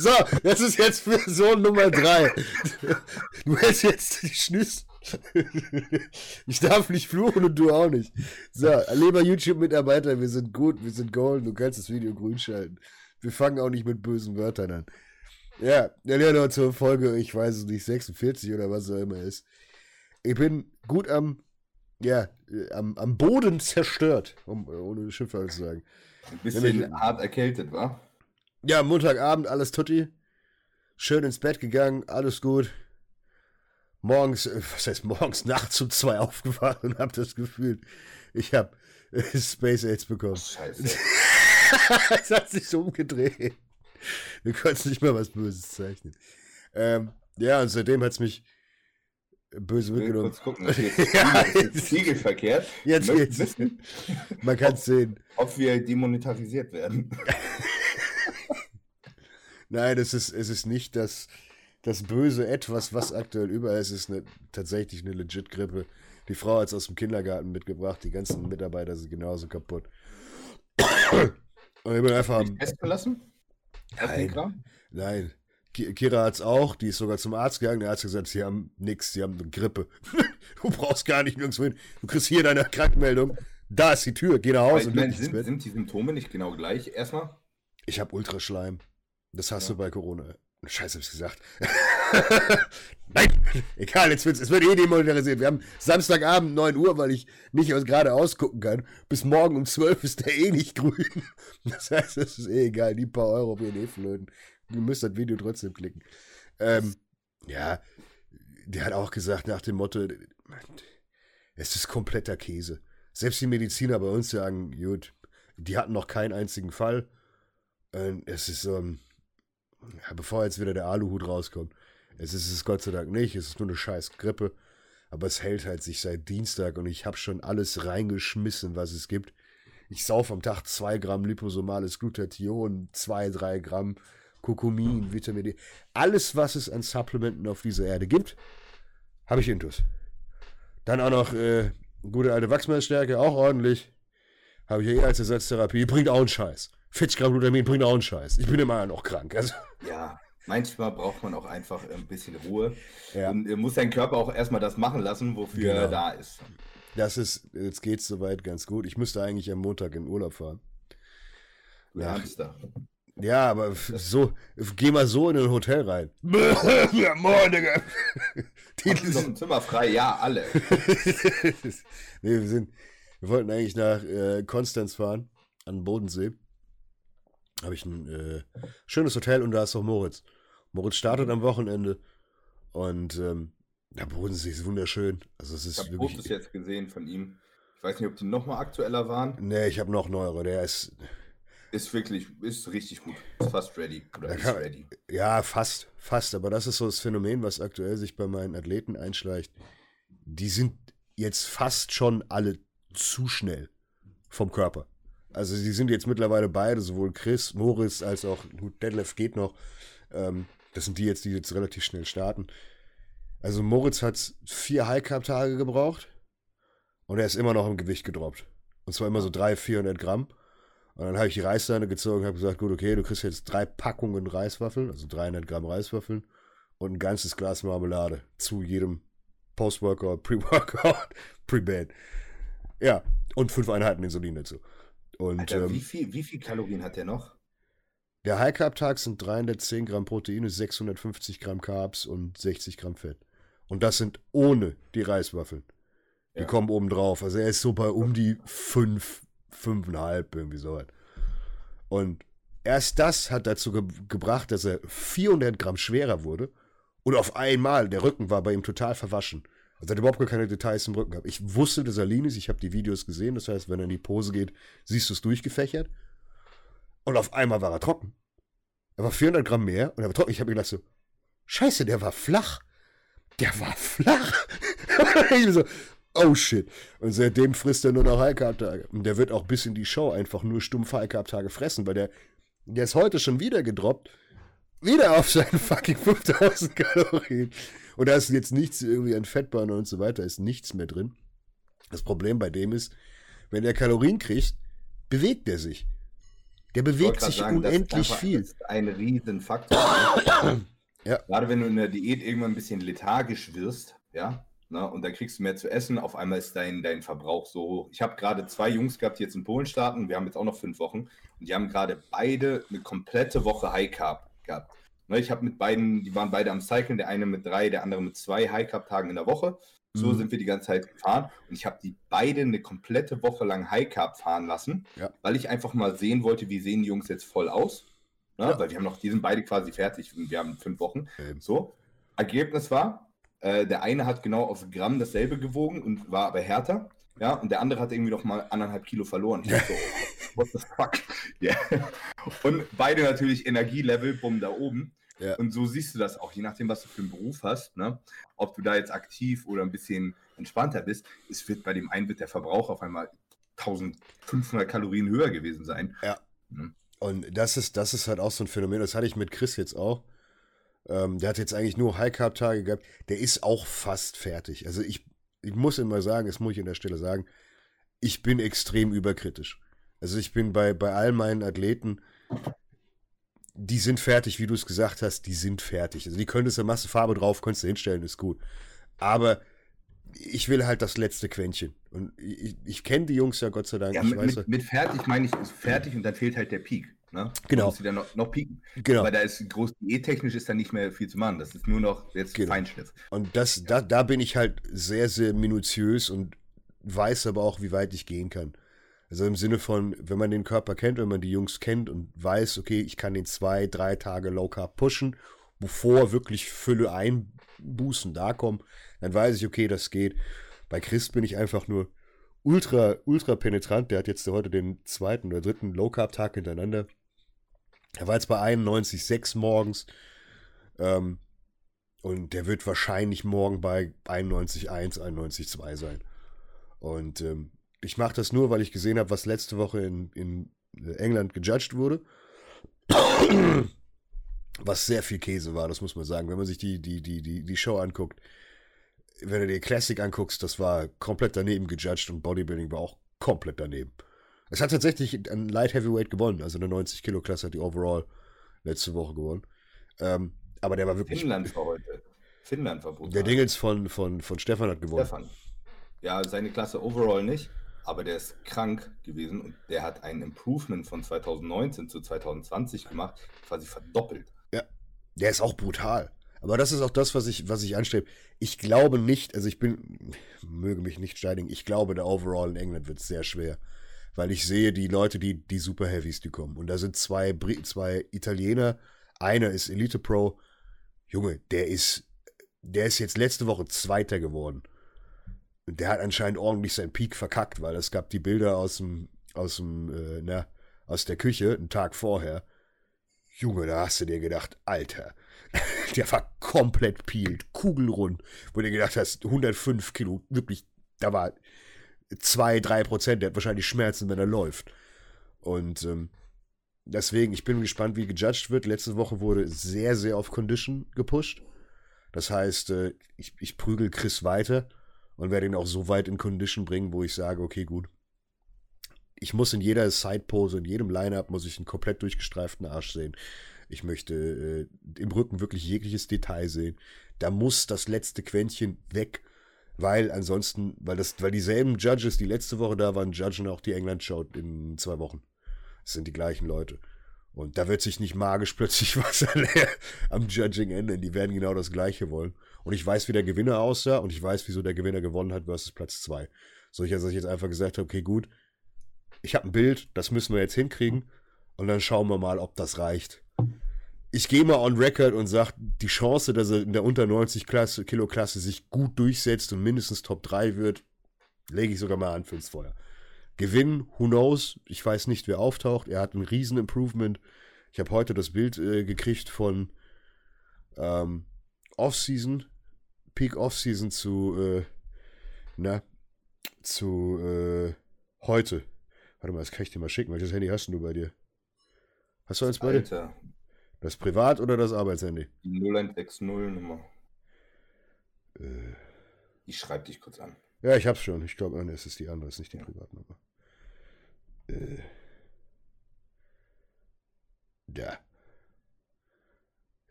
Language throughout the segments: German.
So, das ist jetzt Version Nummer 3. Du hältst jetzt die Schnüss. Ich darf nicht fluchen und du auch nicht. So, lieber YouTube-Mitarbeiter, wir sind gut, wir sind golden, du kannst das Video grün schalten. Wir fangen auch nicht mit bösen Wörtern an. Ja, dann ja noch zur Folge, ich weiß es nicht, 46 oder was auch immer ist. Ich bin gut am, ja, am, am Boden zerstört, um, ohne Schimpfwort zu sagen. Ein bisschen hart erkältet, wa? Ja, Montagabend, alles tutti. Schön ins Bett gegangen, alles gut. Morgens, äh, was heißt morgens, nachts um zwei aufgewacht und hab das Gefühl, ich hab äh, Space AIDS bekommen. Scheiße. es hat sich so umgedreht. Du konntest nicht mehr was Böses zeichnen. Ähm, ja, und seitdem hat's mich böse mitgenommen. kurz gucken, ob jetzt Ja, spiegelverkehrt. Jetzt geht's. Man kann's sehen. ob wir demonetarisiert werden. Nein, es ist, es ist nicht das, das böse Etwas, was aktuell überall ist. Es ist eine, tatsächlich eine legit Grippe. Die Frau hat es aus dem Kindergarten mitgebracht. Die ganzen Mitarbeiter sind genauso kaputt. Und ich bin einfach am. Testen lassen? Auf den Nein, nein. Ki- Kira hat's auch. Die ist sogar zum Arzt gegangen. Der Arzt hat gesagt, sie haben nix. Sie haben eine Grippe. du brauchst gar nicht nirgendwo hin. Du kriegst hier deine Krankmeldung. Da ist die Tür. Geh nach Hause meine, sind, sind die Symptome nicht genau gleich? Erstmal? Ich habe Ultraschleim. Das hast Ja. du bei Corona. Scheiße, hab ich's gesagt. Nein! Egal, jetzt wird's, es wird eh demonetarisiert. Wir haben Samstagabend 9 Uhr, weil ich nicht aus gerade ausgucken kann. Bis morgen um 12 ist der eh nicht grün. Das heißt, es ist eh egal. Die paar Euro gehen eh flöten. Du müsst das Video trotzdem klicken. Ähm, ja, der hat auch gesagt nach dem Motto, es ist kompletter Käse. Selbst die Mediziner bei uns sagen, gut, die hatten noch keinen einzigen Fall. Es ist so ein, ja, bevor jetzt wieder der Aluhut rauskommt. Es ist es Gott sei Dank nicht, es ist nur eine scheiß Grippe. Aber es hält halt sich seit Dienstag und ich habe schon alles reingeschmissen, was es gibt. Ich sauf am Tag 2 Gramm liposomales Glutathion, 2, 3 Gramm Kurkumin, Vitamin D. Alles, was es an Supplementen auf dieser Erde gibt, habe ich intus. Dann auch noch äh, gute alte Wachsmalsstärke, auch ordentlich. Habe ich ja eh als Ersatztherapie. Bringt auch einen Scheiß. 40 Gramm Glutamin bringt auch einen Scheiß. Ich bin immer noch krank. Also, Ja, manchmal braucht man auch einfach ein bisschen Ruhe. ja. Und äh, muss dein Körper auch erstmal das machen lassen, wofür Genau. er da ist. Das ist, jetzt geht's soweit ganz gut. Ich müsste eigentlich am Montag in Urlaub fahren. Du Ja. Hamster. Ja, aber so, geh mal so in ein Hotel rein. ja, moin, Digga. Die, ein Zimmer frei? Ja, alle. nee, wir sind, wir wollten eigentlich nach äh, Konstanz fahren, an den Bodensee. Habe ich ein äh, schönes Hotel und da ist auch Moritz. Moritz startet am Wochenende und ähm, der Bodensee ist wunderschön. Also es Ich ist habe wirklich. Fotos jetzt gesehen von ihm. Ich weiß nicht, ob die nochmal aktueller waren. Nee, ich habe noch neuere. Der ist, Ist wirklich, ist richtig gut. Ist fast ready. Oder ist kann- ready. Ja, fast, fast. Aber das ist so das Phänomen, was aktuell sich bei meinen Athleten einschleicht. Die sind jetzt fast schon alle zu schnell vom Körper. Also die sind jetzt mittlerweile beide, sowohl Chris, Moritz als auch Detlef geht noch. Ähm, das sind die jetzt, die jetzt relativ schnell starten. Also Moritz hat vier High-Carb-Tage gebraucht und er ist immer noch im Gewicht gedroppt. Und zwar immer so 300, 400 Gramm. Und dann habe ich die Reißleine gezogen und habe gesagt, gut, okay, du kriegst jetzt drei Packungen Reiswaffeln, also 300 Gramm Reiswaffeln und ein ganzes Glas Marmelade zu jedem Post-Workout, Pre-Workout, Pre-Bed. Ja, und fünf Einheiten Insulin dazu. Und Alter, wie, ähm, viel, wie viel Kalorien hat der noch? der High-Carb-Tag sind 310 Gramm Proteine, 650 Gramm Carbs und 60 Gramm Fett. Und das sind ohne die Reiswaffeln. Die Ja. kommen oben drauf. Also er ist so bei um die 5, 5,5, irgendwie so was. Und erst das hat dazu ge gebracht, dass er 400 Gramm schwerer wurde. Und auf einmal, der Rücken war bei ihm total verwaschen. Also er hat überhaupt gar keine Details im Rücken gehabt. Ich wusste, dass er lean ist. Ich habe die Videos gesehen. Das heißt, wenn er in die Pose geht, siehst du es durchgefächert. Und auf einmal war er trocken. Er war 400 Gramm mehr und er war trocken. Ich habe mir gedacht so, scheiße, der war flach. Der war flach. ich so, oh shit. Und seitdem frisst er nur noch High-Carb-Tage. Und der wird auch bis in die Show einfach nur stumpf High-Carb-Tage fressen, weil der, der ist heute schon wieder gedroppt. Wieder auf seine fucking 5000 Kalorien. Und da ist jetzt nichts irgendwie an Fettbahnen und so weiter, ist nichts mehr drin. Das Problem bei dem ist, wenn er Kalorien kriegt, bewegt er sich. Der bewegt sich sagen, unendlich viel. Das ist ein Riesenfaktor. ja. Gerade wenn du in der Diät irgendwann ein bisschen lethargisch wirst, ja, na, und dann kriegst du mehr zu essen, auf einmal ist dein, dein Verbrauch so hoch. Ich habe gerade zwei Jungs gehabt, die jetzt in Polen starten, wir haben jetzt auch noch fünf Wochen, und die haben gerade beide eine komplette Woche High Carb gehabt. Na, ich habe mit beiden, die waren beide am Cyclen, der eine mit drei, der andere mit zwei High Carb Tagen in der Woche. So mhm. sind wir die ganze Zeit gefahren und ich habe die beide eine komplette Woche lang High Carb fahren lassen, ja. weil ich einfach mal sehen wollte, wie sehen die Jungs jetzt voll aus. Ne? Ja. Weil wir haben noch, die sind beide quasi fertig und wir haben fünf Wochen. Okay. So. Ergebnis war, äh, der eine hat genau auf Gramm dasselbe gewogen und war aber härter. Ja, und der andere hat irgendwie noch mal anderthalb Kilo verloren. Ich so, what the fuck? Yeah. Und beide natürlich Energielevel, bumm, da oben. Ja. Und so siehst du das auch, je nachdem, was du für einen Beruf hast, ne? ob du da jetzt aktiv oder ein bisschen entspannter bist, es wird bei dem einen wird der Verbrauch auf einmal 1500 Kalorien höher gewesen sein. Ja. Mhm. Und das ist, das ist halt auch so ein Phänomen, das hatte ich mit Chris jetzt auch. Ähm, der hat jetzt eigentlich nur High-Carb-Tage gehabt. Der ist auch fast fertig. Also ich, ich muss immer sagen, das muss ich an der Stelle sagen, ich bin extrem überkritisch. Also ich bin bei, bei all meinen Athleten, die sind fertig, wie du es gesagt hast, die sind fertig. Also die könntest du Masse Farbe drauf, könntest du hinstellen, ist gut. Aber ich will halt das letzte Quäntchen. Und ich, ich kenne die Jungs ja Gott sei Dank. Ja, mit, weiß, mit, fertig meine ich, ist fertig und dann fehlt halt der Peak. Ne? Genau. Musst du dann noch, noch pieken. Genau. Aber da ist groß diättechnisch ist da nicht mehr viel zu machen. Das ist nur noch jetzt genau. Feinschliff. Und das, ja. da, da bin ich halt sehr, sehr minutiös und weiß aber auch, wie weit ich gehen kann. Also im Sinne von, wenn man den Körper kennt, wenn man die Jungs kennt und weiß, okay, ich kann den zwei, drei Tage Low Carb pushen, bevor wirklich Fülle einbußen da kommen, dann weiß ich, okay, das geht. Bei Chris bin ich einfach nur ultra, ultra penetrant. Der hat jetzt heute den zweiten oder dritten Low Carb Tag hintereinander. Er war jetzt bei 91,6 morgens. Ähm, und der wird wahrscheinlich morgen bei 91,1, 91,2 sein. Und ähm, ich mache das nur, weil ich gesehen habe, was letzte Woche in, in England gejudged wurde. was sehr viel Käse war, das muss man sagen. Wenn man sich die, die, die, die, die Show anguckt, wenn du dir Classic anguckst, das war komplett daneben gejudged und Bodybuilding war auch komplett daneben. Es hat tatsächlich ein Light Heavyweight gewonnen, also eine 90 Kilo Klasse hat die Overall letzte Woche gewonnen. Ähm, aber der war wirklich. Finnland war heute. Finnland war brutal. Der Dingels von, von, von Stefan hat gewonnen. Stefan. Ja, seine Klasse Overall nicht aber der ist krank gewesen und der hat ein Improvement von 2019 zu 2020 gemacht, quasi verdoppelt. Ja, der ist auch brutal. Aber das ist auch das, was ich, was ich anstrebe. Ich glaube nicht, also ich bin, möge mich nicht steinigen, ich glaube, der Overall in England wird sehr schwer. Weil ich sehe die Leute, die, die Super Heavies, die kommen. Und da sind zwei, zwei Italiener. Einer ist Elite Pro. Junge, der ist, der ist jetzt letzte Woche Zweiter geworden der hat anscheinend ordentlich seinen Peak verkackt, weil es gab die Bilder aus dem, aus dem, äh, na, aus der Küche, einen Tag vorher. Junge, da hast du dir gedacht, Alter, der war komplett peeled, kugelrund, wo du gedacht hast, 105 Kilo, wirklich, da war 2, 3 Prozent, der hat wahrscheinlich Schmerzen, wenn er läuft. Und ähm, deswegen, ich bin gespannt, wie gejudged wird. Letzte Woche wurde sehr, sehr auf Condition gepusht. Das heißt, äh, ich, ich prügel Chris weiter und werde ihn auch so weit in Condition bringen, wo ich sage, okay, gut. Ich muss in jeder Sidepose, in jedem Lineup muss ich einen komplett durchgestreiften Arsch sehen. Ich möchte äh, im Rücken wirklich jegliches Detail sehen. Da muss das letzte Quäntchen weg, weil ansonsten, weil das, weil dieselben Judges, die letzte Woche da waren, judgen auch die England-Show in zwei Wochen. Das sind die gleichen Leute. Und da wird sich nicht magisch plötzlich was am Judging ändern. Die werden genau das Gleiche wollen. Und ich weiß, wie der Gewinner aussah und ich weiß, wieso der Gewinner gewonnen hat versus Platz 2. So, ich, dass ich jetzt einfach gesagt habe, okay, gut, ich habe ein Bild, das müssen wir jetzt hinkriegen und dann schauen wir mal, ob das reicht. Ich gehe mal on record und sage, die Chance, dass er in der unter 90 Klasse, Kilo Klasse sich gut durchsetzt und mindestens Top 3 wird, lege ich sogar mal an fürs Feuer. Gewinnen, who knows? Ich weiß nicht, wer auftaucht. Er hat ein riesen Improvement. Ich habe heute das Bild äh, gekriegt von ähm, Offseason, Peak Offseason zu, äh, na, zu äh, heute. Warte mal, das kann ich dir mal schicken. Welches Handy hast du bei dir? Hast du eins bei dir? Das Privat- oder das Arbeitshandy? Die 0160 Nummer. Äh. Ich schreibe dich kurz an. Ja, ich hab's schon. Ich glaube, es ist die andere, es ist nicht die Privatnummer. Äh, Ja.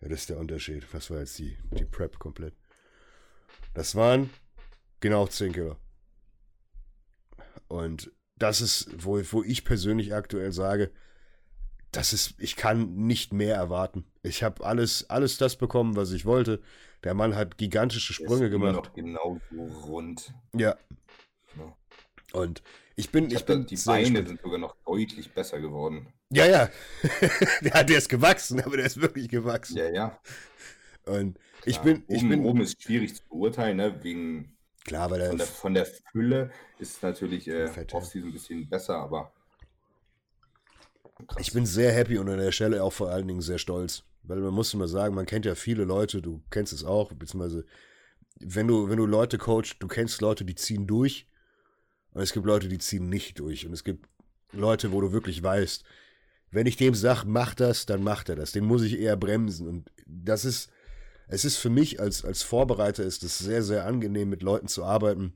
Ja, das ist der Unterschied. Was war jetzt die, die Prep komplett? Das waren genau 10 Kilo. Und das ist, wo, wo ich persönlich aktuell sage, das ist, ich kann nicht mehr erwarten. Ich habe alles, alles das bekommen, was ich wollte. Der Mann hat gigantische Sprünge ist gemacht. Noch genau so rund. Ja. ja. Und ich bin, ich, ich bin die Beine gespannt. sind sogar noch deutlich besser geworden. Ja, ja. ja, der ist gewachsen, aber der ist wirklich gewachsen. Ja, ja. Und ich bin, ich oben, bin. Oben ist schwierig zu beurteilen, ne? Wegen. Klar, weil von der, von der Fülle ist natürlich äh, Off-Season ein bisschen besser, aber. Krass. Ich bin sehr happy und an der Stelle auch vor allen Dingen sehr stolz. Weil man muss immer sagen, man kennt ja viele Leute, du kennst es auch, beziehungsweise wenn du, wenn du Leute coachst, du kennst Leute, die ziehen durch und es gibt Leute, die ziehen nicht durch. Und es gibt Leute, wo du wirklich weißt, wenn ich dem sage, mach das, dann macht er das. Den muss ich eher bremsen. Und das ist, es ist für mich als, als Vorbereiter ist es sehr, sehr angenehm, mit Leuten zu arbeiten,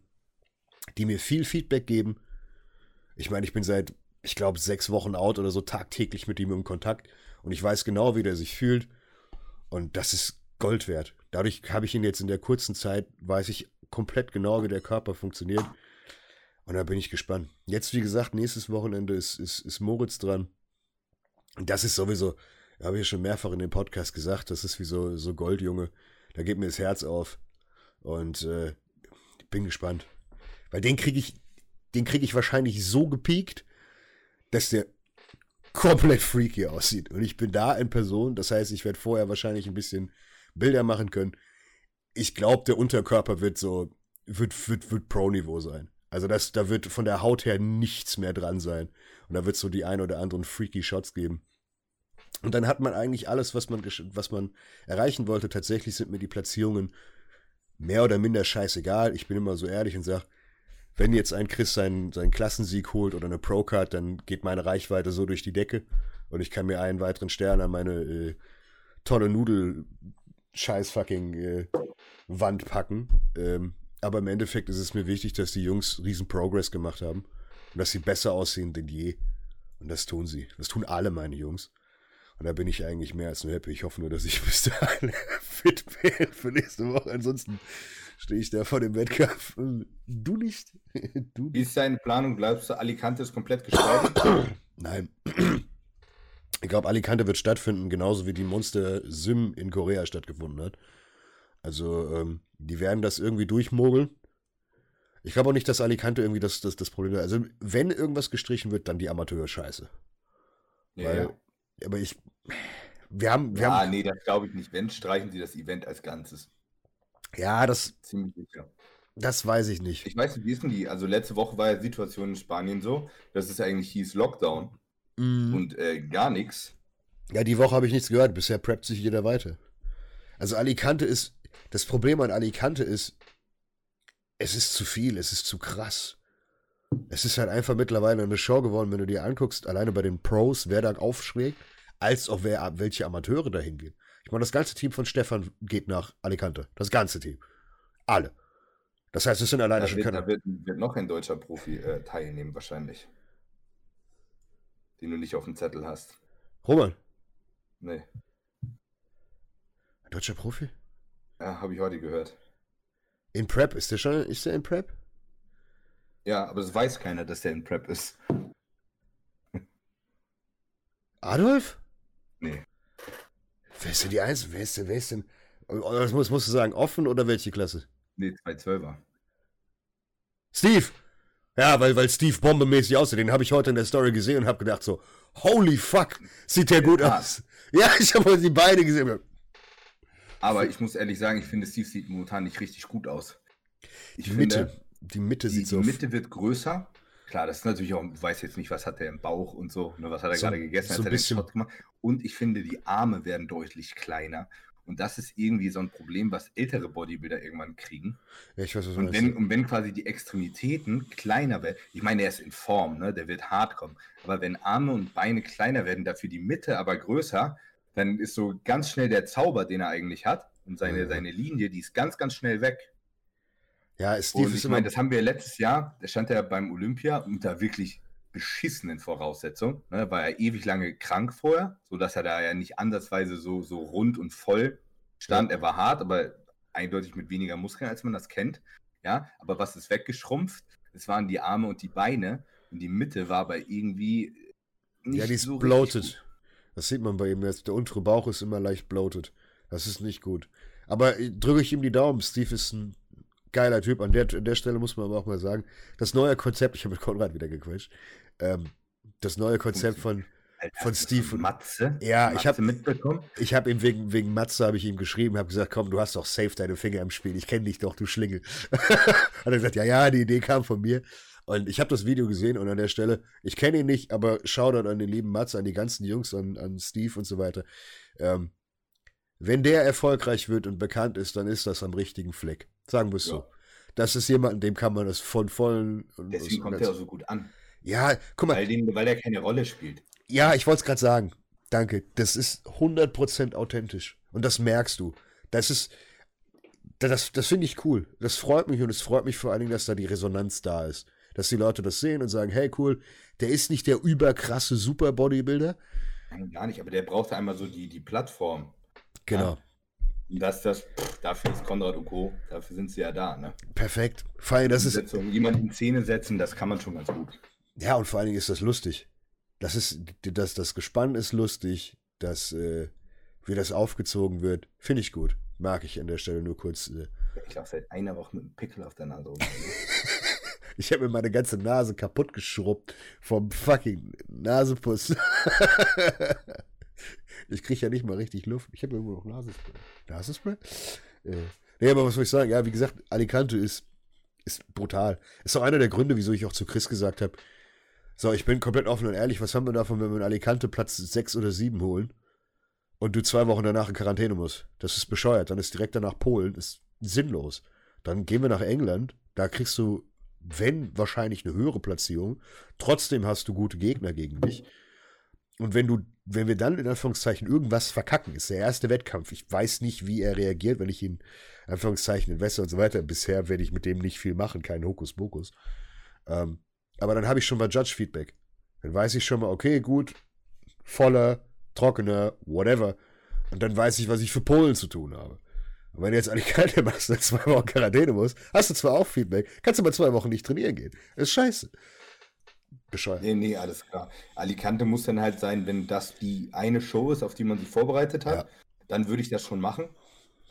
die mir viel Feedback geben. Ich meine, ich bin seit, ich glaube, sechs Wochen out oder so tagtäglich mit ihm im Kontakt und ich weiß genau, wie der sich fühlt. Und das ist Gold wert. Dadurch habe ich ihn jetzt in der kurzen Zeit, weiß ich komplett genau, wie der Körper funktioniert. Und da bin ich gespannt. Jetzt, wie gesagt, nächstes Wochenende ist, ist, ist Moritz dran. Und das ist sowieso, habe ich schon mehrfach in dem Podcast gesagt, das ist wie so, so Goldjunge. Da geht mir das Herz auf. Und äh, bin gespannt. Weil den kriege ich, den kriege ich wahrscheinlich so gepiekt, dass der komplett freaky aussieht. Und ich bin da in Person, das heißt, ich werde vorher wahrscheinlich ein bisschen Bilder machen können. Ich glaube, der Unterkörper wird so, wird, wird, wird Pro-Niveau sein. Also das, da wird von der Haut her nichts mehr dran sein. Und da wird es so die ein oder anderen freaky Shots geben. Und dann hat man eigentlich alles, was man, was man erreichen wollte. Tatsächlich sind mir die Platzierungen mehr oder minder scheißegal. Ich bin immer so ehrlich und sage, wenn jetzt ein Chris seinen, seinen Klassensieg holt oder eine Pro-Card, dann geht meine Reichweite so durch die Decke und ich kann mir einen weiteren Stern an meine äh, tolle Nudel-Scheiß-fucking äh, Wand packen. Ähm, aber im Endeffekt ist es mir wichtig, dass die Jungs riesen Progress gemacht haben und dass sie besser aussehen denn je. Und das tun sie. Das tun alle meine Jungs. Und da bin ich eigentlich mehr als nur happy. Ich hoffe nur, dass ich bis dahin fit bin für nächste Woche. Ansonsten stehe ich da vor dem Wettkampf. Du nicht. Du Wie ist deine Planung? Glaubst du, Alicante ist komplett gestaltet? Nein. Ich glaube, Alicante wird stattfinden, genauso wie die Monster Sim in Korea stattgefunden hat. Also, ähm, die werden das irgendwie durchmogeln. Ich glaube auch nicht, dass Alicante irgendwie das, das, das Problem ist. Also, wenn irgendwas gestrichen wird, dann die Amateur-Scheiße. Ja, Weil, ja. Aber ich. Wir haben. Wir ja, haben, nee, das glaube ich nicht. Wenn, streichen sie das Event als Ganzes. Ja, das. Ziemlich sicher. Das weiß ich nicht. Ich weiß nicht, wie ist denn die? Also, letzte Woche war ja die Situation in Spanien so, dass es eigentlich hieß Lockdown mm. und äh, gar nichts. Ja, die Woche habe ich nichts gehört. Bisher preppt sich jeder weiter. Also, Alicante ist das Problem an Alicante ist, es ist zu viel, es ist zu krass. Es ist halt einfach mittlerweile eine Show geworden, wenn du dir anguckst, alleine bei den Pros, wer da aufschlägt, als auch wer, welche Amateure da hingehen. Ich meine, das ganze Team von Stefan geht nach Alicante. Das ganze Team. Alle. Das heißt, es sind alleine da schon keine. Da wird, wird, noch ein deutscher Profi äh, teilnehmen, wahrscheinlich. Den du nicht auf dem Zettel hast. Roman? Nee. Ein deutscher Profi? Ja, habe ich heute gehört. In Prep? Ist der schon ist der in Prep? Ja, aber es weiß keiner, dass der in Prep ist. Adolf? Nee. Wer ist denn die Eins? Wer ist denn, wer ist denn? Das musst, musst du sagen, offen oder welche Klasse? Nee, 212er. Steve! Ja, weil, weil Steve bombemäßig aussieht. Den habe ich heute in der Story gesehen und habe gedacht so, holy fuck, sieht der gut ja. aus. Ja, ich habe die beide gesehen. Aber ich muss ehrlich sagen, ich finde, Steve sieht momentan nicht richtig gut aus. Ich die finde, Mitte, die Mitte sieht die, so. Die Mitte wird größer. Klar, das ist natürlich auch, ich weiß jetzt nicht, was hat er im Bauch und so, ne, was hat er so, gerade gegessen, so hat er den Shot gemacht. Und ich finde, die Arme werden deutlich kleiner. Und das ist irgendwie so ein Problem, was ältere Bodybuilder irgendwann kriegen. Ja, ich weiß, was und, wenn, und wenn quasi die Extremitäten kleiner werden, ich meine, er ist in Form, ne? der wird hart kommen. Aber wenn Arme und Beine kleiner werden, dafür die Mitte aber größer, dann ist so ganz schnell der Zauber, den er eigentlich hat, und seine, mhm. seine Linie, die ist ganz, ganz schnell weg. Ja, Steve und ich meine, das haben wir letztes Jahr, da stand er beim Olympia da wirklich beschissenen Voraussetzungen. Ne? War ja ewig lange krank vorher, sodass er da ja nicht ansatzweise so, so rund und voll stand. Ja. Er war hart, aber eindeutig mit weniger Muskeln, als man das kennt. Ja, aber was ist weggeschrumpft? Es waren die Arme und die Beine und die Mitte war bei irgendwie nicht Ja, die ist so bloated. Das sieht man bei ihm jetzt. Der untere Bauch ist immer leicht bloated. Das ist nicht gut. Aber drücke ich ihm die Daumen. Steve ist ein geiler Typ. An der, an der Stelle muss man aber auch mal sagen, das neue Konzept, ich habe mit Konrad wieder gequatscht, ähm, das neue Konzept von, von Steve. Matze? Ja, Matze ich habe mitbekommen. Ich habe ihm wegen, wegen Matze habe ich ihm geschrieben, habe gesagt, komm, du hast doch safe deine Finger im Spiel. Ich kenne dich doch, du Schlingel. Hat er gesagt, ja, ja, die Idee kam von mir. Und ich habe das Video gesehen und an der Stelle, ich kenne ihn nicht, aber schau dann an den lieben Matze, an die ganzen Jungs, an, an Steve und so weiter. Ähm, wenn der erfolgreich wird und bekannt ist, dann ist das am richtigen Fleck. Sagen wir es ja. so. Das ist jemand, dem kann man das von vollen. Deswegen kommt er auch so gut an. Ja, guck mal. Weil, den, weil er keine Rolle spielt. Ja, ich wollte es gerade sagen. Danke. Das ist 100% authentisch. Und das merkst du. Das ist. Das, das finde ich cool. Das freut mich und es freut mich vor allen Dingen, dass da die Resonanz da ist. Dass die Leute das sehen und sagen: hey, cool, der ist nicht der überkrasse Super-Bodybuilder. Nein, gar nicht, aber der braucht einmal so die, die Plattform. Genau. Ja. Dass das, dafür ist Konrad und Co., dafür sind sie ja da, ne? Perfekt. Vor allem, das ist. Jemanden in Szene setzen, das kann man schon ganz gut. Ja, und vor allen Dingen ist das lustig. Das ist, das, das Gespann ist lustig, dass, äh, wie das aufgezogen wird, finde ich gut. Mag ich an der Stelle nur kurz. Äh, ich laufe seit einer Woche mit einem Pickel auf der Nase rum. ich habe mir meine ganze Nase kaputt geschrubbt vom fucking Nasepuss. Ich kriege ja nicht mal richtig Luft. Ich habe irgendwo noch Nasenspray. Nasenspray? Äh, nee, aber was soll ich sagen? Ja, wie gesagt, Alicante ist, ist brutal. Ist auch einer der Gründe, wieso ich auch zu Chris gesagt habe, so, ich bin komplett offen und ehrlich, was haben wir davon, wenn wir in Alicante Platz 6 oder 7 holen und du zwei Wochen danach in Quarantäne musst? Das ist bescheuert. Dann ist direkt danach Polen, ist sinnlos. Dann gehen wir nach England, da kriegst du, wenn, wahrscheinlich eine höhere Platzierung. Trotzdem hast du gute Gegner gegen dich. Und wenn du, wenn wir dann in Anführungszeichen irgendwas verkacken, ist der erste Wettkampf. Ich weiß nicht, wie er reagiert, wenn ich ihn in Anführungszeichen entwässer und so weiter. Bisher werde ich mit dem nicht viel machen, kein Hokuspokus. Ähm, aber dann habe ich schon mal Judge-Feedback. Dann weiß ich schon mal, okay, gut, voller, trockener, whatever. Und dann weiß ich, was ich für Polen zu tun habe. Und wenn du jetzt Alicante machst und zwei Wochen Quarantäne musst, hast du zwar auch Feedback, kannst du mal zwei Wochen nicht trainieren gehen. Das ist scheiße bescheuert. Nee, nee, alles klar. Alicante muss dann halt sein, wenn das die eine Show ist, auf die man sich vorbereitet hat, ja. dann würde ich das schon machen.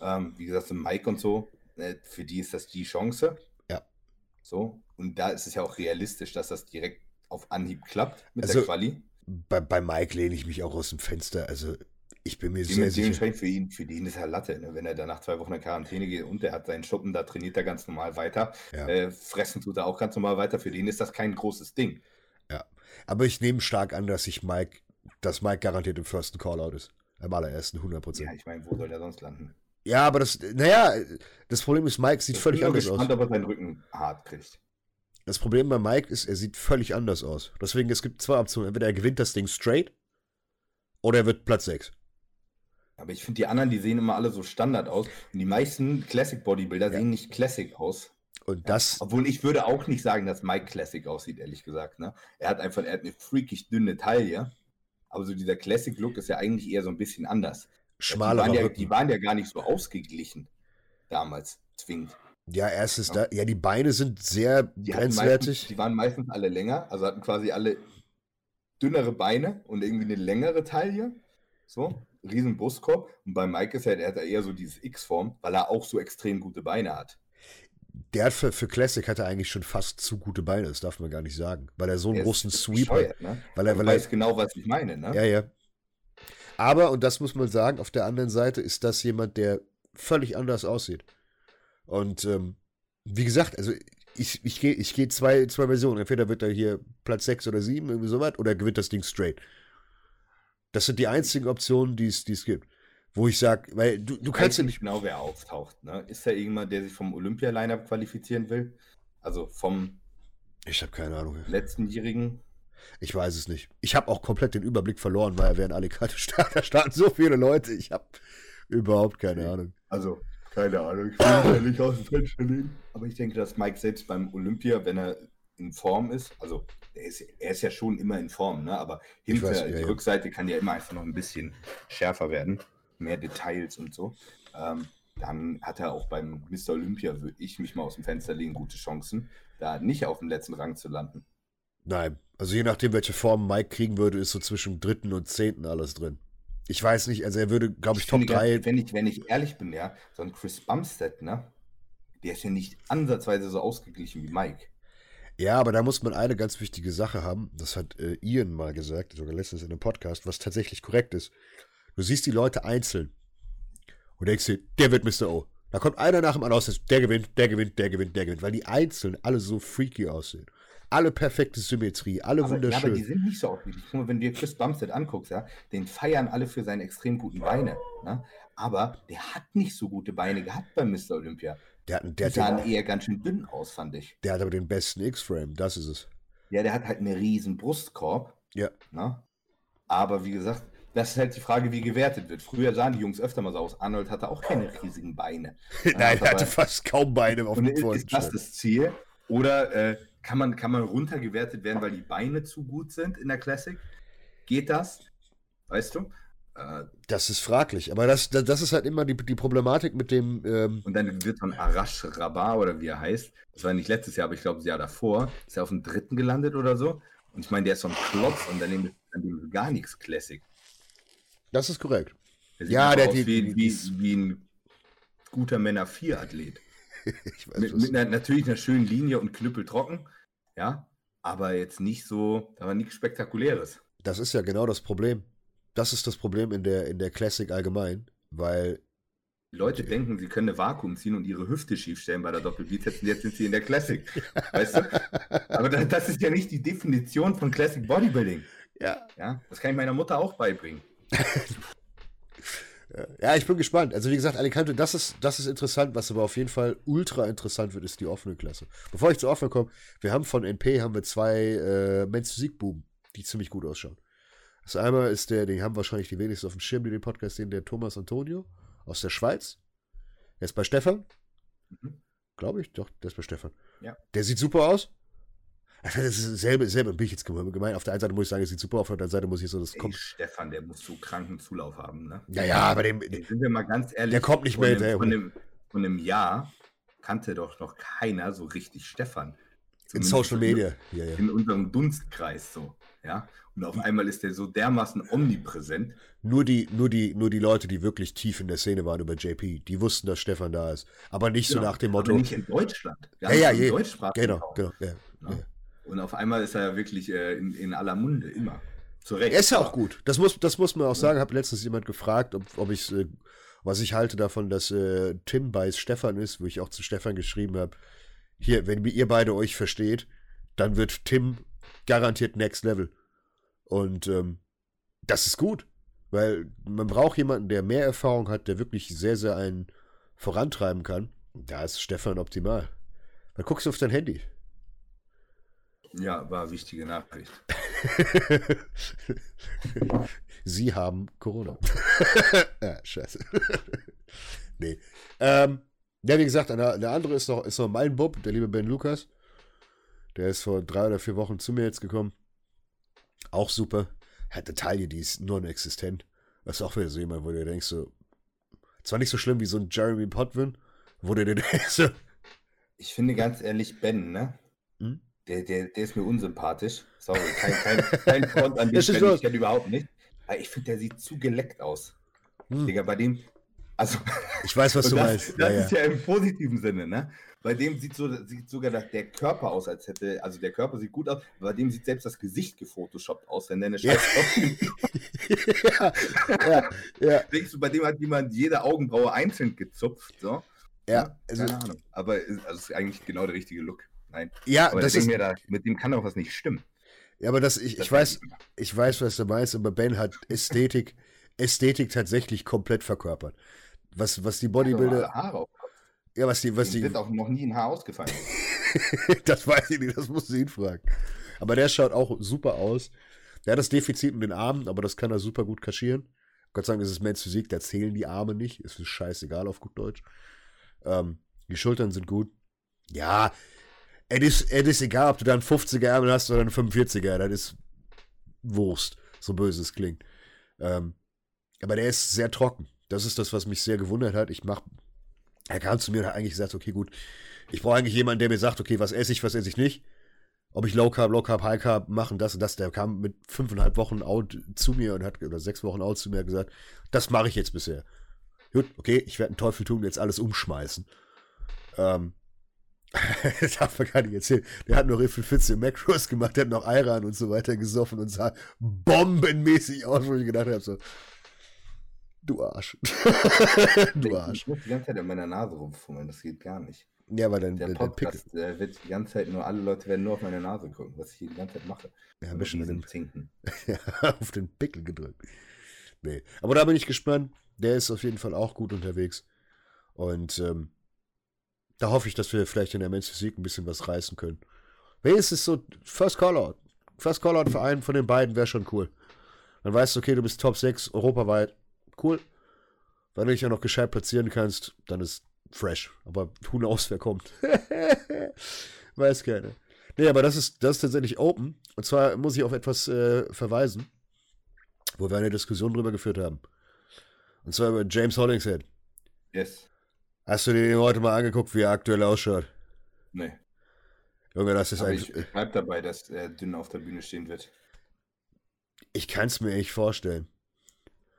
Ähm, wie gesagt, so Mike und so, äh, für die ist das die Chance. Ja. So, und da ist es ja auch realistisch, dass das direkt auf Anhieb klappt mit also, der Quali. Bei, bei Mike lehne ich mich auch aus dem Fenster. Also ich bin mir sehr sicher. Für ihn, für ihn ist er Latte, ne? wenn er dann nach zwei Wochen in Quarantäne geht und er hat seinen Schuppen, da trainiert er ganz normal weiter. Ja. Äh, fressen tut er auch ganz normal weiter. Für den ist das kein großes Ding. Aber ich nehme stark an, dass ich Mike, dass Mike garantiert im firsten Callout ist. Am allerersten, 100%. Ja, ich meine, wo soll der sonst landen? Ja, aber das, naja, das Problem ist, Mike sieht ich völlig anders gespannt, aus. ob er seinen Rücken hart kriegt. Das Problem bei Mike ist, er sieht völlig anders aus. Deswegen, es gibt zwei Optionen. Entweder er gewinnt das Ding straight oder er wird Platz 6. Aber ich finde, die anderen, die sehen immer alle so Standard aus. Und die meisten Classic Bodybuilder ja. sehen nicht Classic aus. Und das. Obwohl ich würde auch nicht sagen, dass Mike Classic aussieht, ehrlich gesagt. Ne? Er hat einfach er hat eine freakig dünne Taille. Aber so dieser Classic-Look ist ja eigentlich eher so ein bisschen anders. Schmaler die, waren ja, die waren ja gar nicht so ausgeglichen damals, zwingend. Ja, erstens ja. da, ja, die Beine sind sehr die grenzwertig. Meistens, die waren meistens alle länger, also hatten quasi alle dünnere Beine und irgendwie eine längere Taille. So, riesen Brustkorb. Und bei Mike ist er, der hat eher so dieses X-Form, weil er auch so extrem gute Beine hat der hat für, für Classic hat er eigentlich schon fast zu gute Beine, das darf man gar nicht sagen, weil er so einen großen Sweep hat. Ne? Weil er, weil weiß er, genau, was ich meine, ne? Ja, ja. Aber, und das muss man sagen, auf der anderen Seite ist das jemand, der völlig anders aussieht. Und ähm, wie gesagt, also ich, ich gehe ich geh zwei, zwei Versionen. Entweder wird er hier Platz 6 oder 7, irgendwie so weit, oder er gewinnt das Ding straight. Das sind die einzigen Optionen, die es gibt. Wo ich sage, weil du, du kannst ja nicht. genau, wer auftaucht. Ne? Ist da irgendjemand, der sich vom Olympia-Lineup qualifizieren will? Also vom. Ich habe keine Ahnung. Letztenjährigen. Ich weiß es nicht. Ich habe auch komplett den Überblick verloren, weil er während alle Karte starten. Da starten so viele Leute. Ich habe überhaupt keine Ahnung. Also, keine Ahnung. Ich will ja nicht aus dem Fenster lehnen. Aber ich denke, dass Mike selbst beim Olympia, wenn er in Form ist. Also er ist, er ist ja schon immer in Form, ne? aber hinter weiß, ja, die ja. Rückseite kann ja immer einfach noch ein bisschen schärfer werden. Mehr Details und so. Ähm, dann hat er auch beim Mr. Olympia, würde ich mich mal aus dem Fenster legen, gute Chancen, da nicht auf dem letzten Rang zu landen. Nein, also je nachdem, welche Form Mike kriegen würde, ist so zwischen dritten und zehnten alles drin. Ich weiß nicht, also er würde, glaube ich, ich Top 3. Wenn ich, wenn ich ehrlich bin, ja, so ein Chris Bumstead, ne? Der ist ja nicht ansatzweise so ausgeglichen wie Mike. Ja, aber da muss man eine ganz wichtige Sache haben. Das hat äh, Ian mal gesagt, sogar letztens in einem Podcast, was tatsächlich korrekt ist. Du siehst die Leute einzeln und denkst dir, der wird Mr. O. Da kommt einer nach dem anderen aus, der gewinnt, der gewinnt, der gewinnt, der gewinnt, weil die einzeln alle so freaky aussehen. Alle perfekte Symmetrie, alle aber, wunderschön. Ja, aber die sind nicht so ausgeglichen. Guck mal, wenn du dir Chris Bumstead anguckst, ja, den feiern alle für seine extrem guten Beine. Ne? Aber der hat nicht so gute Beine gehabt bei Mr. Olympia. Der, hat, der die sahen den, eher ganz schön dünn aus, fand ich. Der hat aber den besten X-Frame, das ist es. Ja, der hat halt einen riesen Brustkorb. Ja. Ne? Aber wie gesagt, das ist halt die Frage, wie gewertet wird. Früher sahen die Jungs öfter mal so aus. Arnold hatte auch keine riesigen Beine. Nein, er hatte fast kaum Beine auf dem Ist das das Ziel? Oder äh, kann man, kann man runtergewertet werden, weil die Beine zu gut sind in der Classic? Geht das? Weißt du? Äh, das ist fraglich, aber das, das, das, ist halt immer die, die Problematik mit dem. Ähm und dann wird von Arash Rabar oder wie er heißt, das war nicht letztes Jahr, aber ich glaube das Jahr davor, ist er auf dem dritten gelandet oder so. Und ich meine, der ist so ein Klotz und daneben ist dann gar nichts Classic. Das ist korrekt. Der ja, der die, wie, wie, wie ein guter Männer 4 Athlet. weiß, mit, mit einer, natürlich einer schönen Linie und knüppeltrocken, ja, aber jetzt nicht so, da war nichts Spektakuläres. Das ist ja genau das Problem. Das ist das Problem in der, in der Classic allgemein, weil. Die Leute denken, sie können eine Vakuum ziehen und ihre Hüfte schief stellen bei der Doppelbizeps und jetzt sind sie in der Classic. weißt du? Aber das, das, ist ja nicht die Definition von Classic Bodybuilding. Ja. ja. Das kann ich meiner Mutter auch beibringen. Ja, ich bin gespannt. Also wie gesagt, Alicante, das ist, das ist interessant, was aber auf jeden Fall ultra interessant wird, ist die offene Klasse. Bevor ich zur offenen komme, wir haben von NP haben wir zwei äh, Men's Musikbuben, die ziemlich gut ausschauen. Das einmal ist der, den haben wahrscheinlich die wenigsten auf dem Schirm, die den Podcast sehen, der Thomas Antonio aus der Schweiz. Der ist bei Stefan. Mhm. Glaube ich, doch, der ist bei Stefan. Ja. Der sieht super aus. Das ist dasselbe, selbe bin ich jetzt gemeint. Auf der einen Seite muss ich sagen, es sieht super auf der anderen Seite muss ich so, das kommt. Stefan, der muss so kranken Zulauf haben, ne? Ja, ja, aber dem. Sind wir mal ganz ehrlich. Der kommt nicht mehr. Dem, von, dem, von einem Jahr kannte doch noch keiner so richtig Stefan. Zumindest in Social Media. Ja, ja. In unserem Dunstkreis so. Ja. Und auf einmal ist der so dermaßen omnipräsent. Nur die, nur die, nur die Leute, die wirklich tief in der Szene waren über JP, die wussten, dass Stefan da ist. Aber nicht genau. so nach dem Motto. Aber nicht in Deutschland. Ja, ja, je, genau, genau, ja, ja. Und auf einmal ist er ja wirklich äh, in, in, aller Munde, immer. Zu Recht. Er ist ja auch gut. Das muss, das muss man auch sagen. Habe letztens jemand gefragt, ob, ob ich, äh, was ich halte davon, dass äh, Tim bei Stefan ist, wo ich auch zu Stefan geschrieben habe. Hier, wenn ihr beide euch versteht, dann wird Tim garantiert Next Level. Und ähm, das ist gut, weil man braucht jemanden, der mehr Erfahrung hat, der wirklich sehr, sehr einen vorantreiben kann. Da ist Stefan optimal. Dann guckst du auf dein Handy. Ja, war eine wichtige Nachricht. Sie haben Corona. ja, scheiße. nee. Ähm, ja, wie gesagt, der, der andere ist noch, ist noch mein Bub, der liebe Ben Lukas. Der ist vor drei oder vier Wochen zu mir jetzt gekommen. Auch super. Er hat eine Taille, die ist non-existent. Das ist auch wieder so jemand, wo du denkst so, zwar nicht so schlimm wie so ein Jeremy Potvin, wo du dir denkst so. Ich finde ganz ehrlich, Ben, ne? Hm? Der, der, der ist mir unsympathisch. Sorry, kein, kein, kein Front an den, ich kenne überhaupt nicht. Aber ich finde, der sieht zu geleckt aus. Hm. Digga, bei dem, also. Ich weiß, was du das, meinst. Das ja, ist ja. ja. im positiven Sinne, ne? Bei dem sieht, so, sieht sogar der Körper aus, als hätte, also der Körper sieht gut aus, bei dem sieht selbst das Gesicht gefotoshoppt aus, wenn der eine Scheiße ja. ja, ja. Denkst du, bei dem hat jemand jede Augenbraue einzeln gezupft, so? Ja, also, keine Ahnung. Aber es also ist eigentlich genau der richtige Look. Nein. Ja, aber das ist, mir da, mit dem kann auch was nicht stimmen. Ja, aber das, ich, das ich weiß, ich weiß, was du meinst, aber Ben hat Ästhetik, Ästhetik tatsächlich komplett verkörpert. Was, was die Bodybuilder. Haare ja, was die, was die. Wird auch noch nie ein Haar ausgefallen. das weiß ich nicht, das musst du ihn fragen. Aber der schaut auch super aus. Der hat das Defizit mit den Armen, aber das kann er super gut kaschieren. Gott sei Dank ist es Men's Physik, da zählen die Arme nicht. Ist scheißegal auf gut Deutsch. Ähm, die Schultern sind gut. Ja, Es ist, es ist egal, ob du dann 50er Ärmel hast oder einen 45er, das ist Wurst, so böse es klingt. Ähm, aber der ist sehr trocken. Das ist das, was mich sehr gewundert hat. Ich mach, er kam zu mir und hat eigentlich gesagt, okay, gut, ich brauche eigentlich jemanden, der mir sagt, okay, was esse ich, was esse ich nicht. Ob ich Low Carb, Low Carb, High Carb machen, das und das. Der kam mit fünfeinhalb Wochen out zu mir und hat, oder sechs Wochen out zu mir gesagt, das mache ich jetzt bisher. Gut, okay, ich werde einen Teufel tun und jetzt alles umschmeißen. Ähm, das darf man gar nicht erzählen. Der hat noch Fitze Macros gemacht, der hat noch Iran und so weiter gesoffen und sah bombenmäßig aus, wo ich gedacht habe, so, du Arsch. du Arsch. Ich muss die ganze Zeit in meiner Nase rumfummeln, das geht gar nicht. Ja, weil dann der, der Podcast der wird die ganze Zeit nur, alle Leute werden nur auf meine Nase gucken, was ich hier die ganze Zeit mache. Ja, ein bisschen den, Zinken. ja, auf den Pickel gedrückt. Nee, aber da bin ich gespannt. Der ist auf jeden Fall auch gut unterwegs. Und ähm, da hoffe ich, dass wir vielleicht in der Men's Physik ein bisschen was reißen können. Wenigstens so First Callout. First Callout für einen von den beiden wäre schon cool. Dann weißt du, okay, du bist Top 6 europaweit. Cool. Wenn du dich ja noch gescheit platzieren kannst, dann ist fresh. Aber who knows, wer kommt. Weiß keiner. Nee, aber das ist, das ist tatsächlich open. Und zwar muss ich auf etwas äh, verweisen, wo wir eine Diskussion drüber geführt haben. Und zwar über James Hollingshead. Yes. Hast du dir den heute mal angeguckt, wie er aktuell ausschaut? Nee. Junge, das ist Aber eigentlich. Ich bleib dabei, dass er dünn auf der Bühne stehen wird. Ich kann es mir echt vorstellen.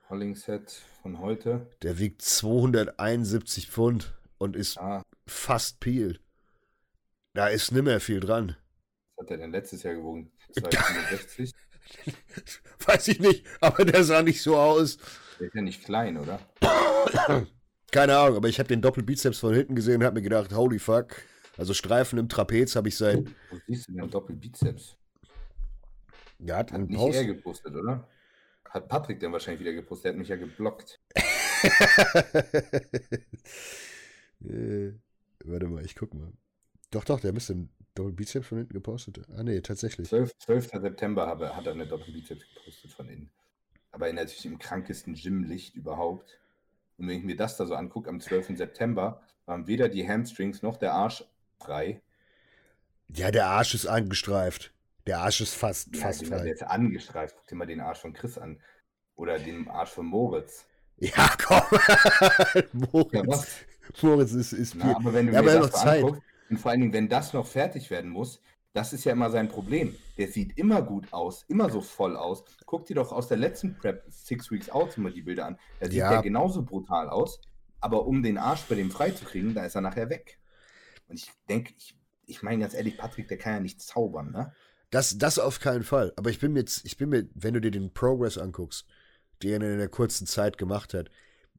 Hollingshead von heute. Der wiegt 271 Pfund und ist ah. fast peeled. Da ist nimmer viel dran. Was hat er denn letztes Jahr gewogen? 260? Weiß ich nicht, aber der sah nicht so aus. Der ist ja nicht klein, oder? Keine Ahnung, aber ich habe den Doppelbizeps von hinten gesehen und habe mir gedacht, holy fuck. Also Streifen im Trapez habe ich seit. Wo siehst du den Doppelbizeps? Ja, hat, hat nicht Post... er gepostet, oder? Hat Patrick denn wahrscheinlich wieder gepostet? Der hat mich ja geblockt. äh, warte mal, ich guck mal. Doch, doch, der müsste einen Doppelbizeps von hinten gepostet. Ah, nee, tatsächlich. 12, 12. September habe, hat er eine Doppelbizeps gepostet von innen. Aber in natürlich im krankesten Gymlicht überhaupt. Und wenn ich mir das da so angucke, am 12. September waren weder die Hamstrings noch der Arsch frei. Ja, der Arsch ist angestreift. Der Arsch ist fast, ja, fast frei. Ist angestreift. Guck dir mal den Arsch von Chris an. Oder den Arsch von Moritz. Ja, komm. Moritz. Ja, Moritz ist, ist Na, aber wenn du ja, mir das noch Zeit. Anguckst, und vor allen Dingen, wenn das noch fertig werden muss, das ist ja immer sein Problem. Der sieht immer gut aus, immer so voll aus. Guck dir doch aus der letzten Prep Six Weeks Out immer die Bilder an. Da sieht ja. der genauso brutal aus. Aber um den Arsch bei dem freizukriegen, da ist er nachher weg. Und ich denke, ich, ich meine ganz ehrlich, Patrick, der kann ja nicht zaubern, ne? Das, das auf keinen Fall. Aber ich bin mir jetzt, ich bin mir, wenn du dir den Progress anguckst, den er in der kurzen Zeit gemacht hat,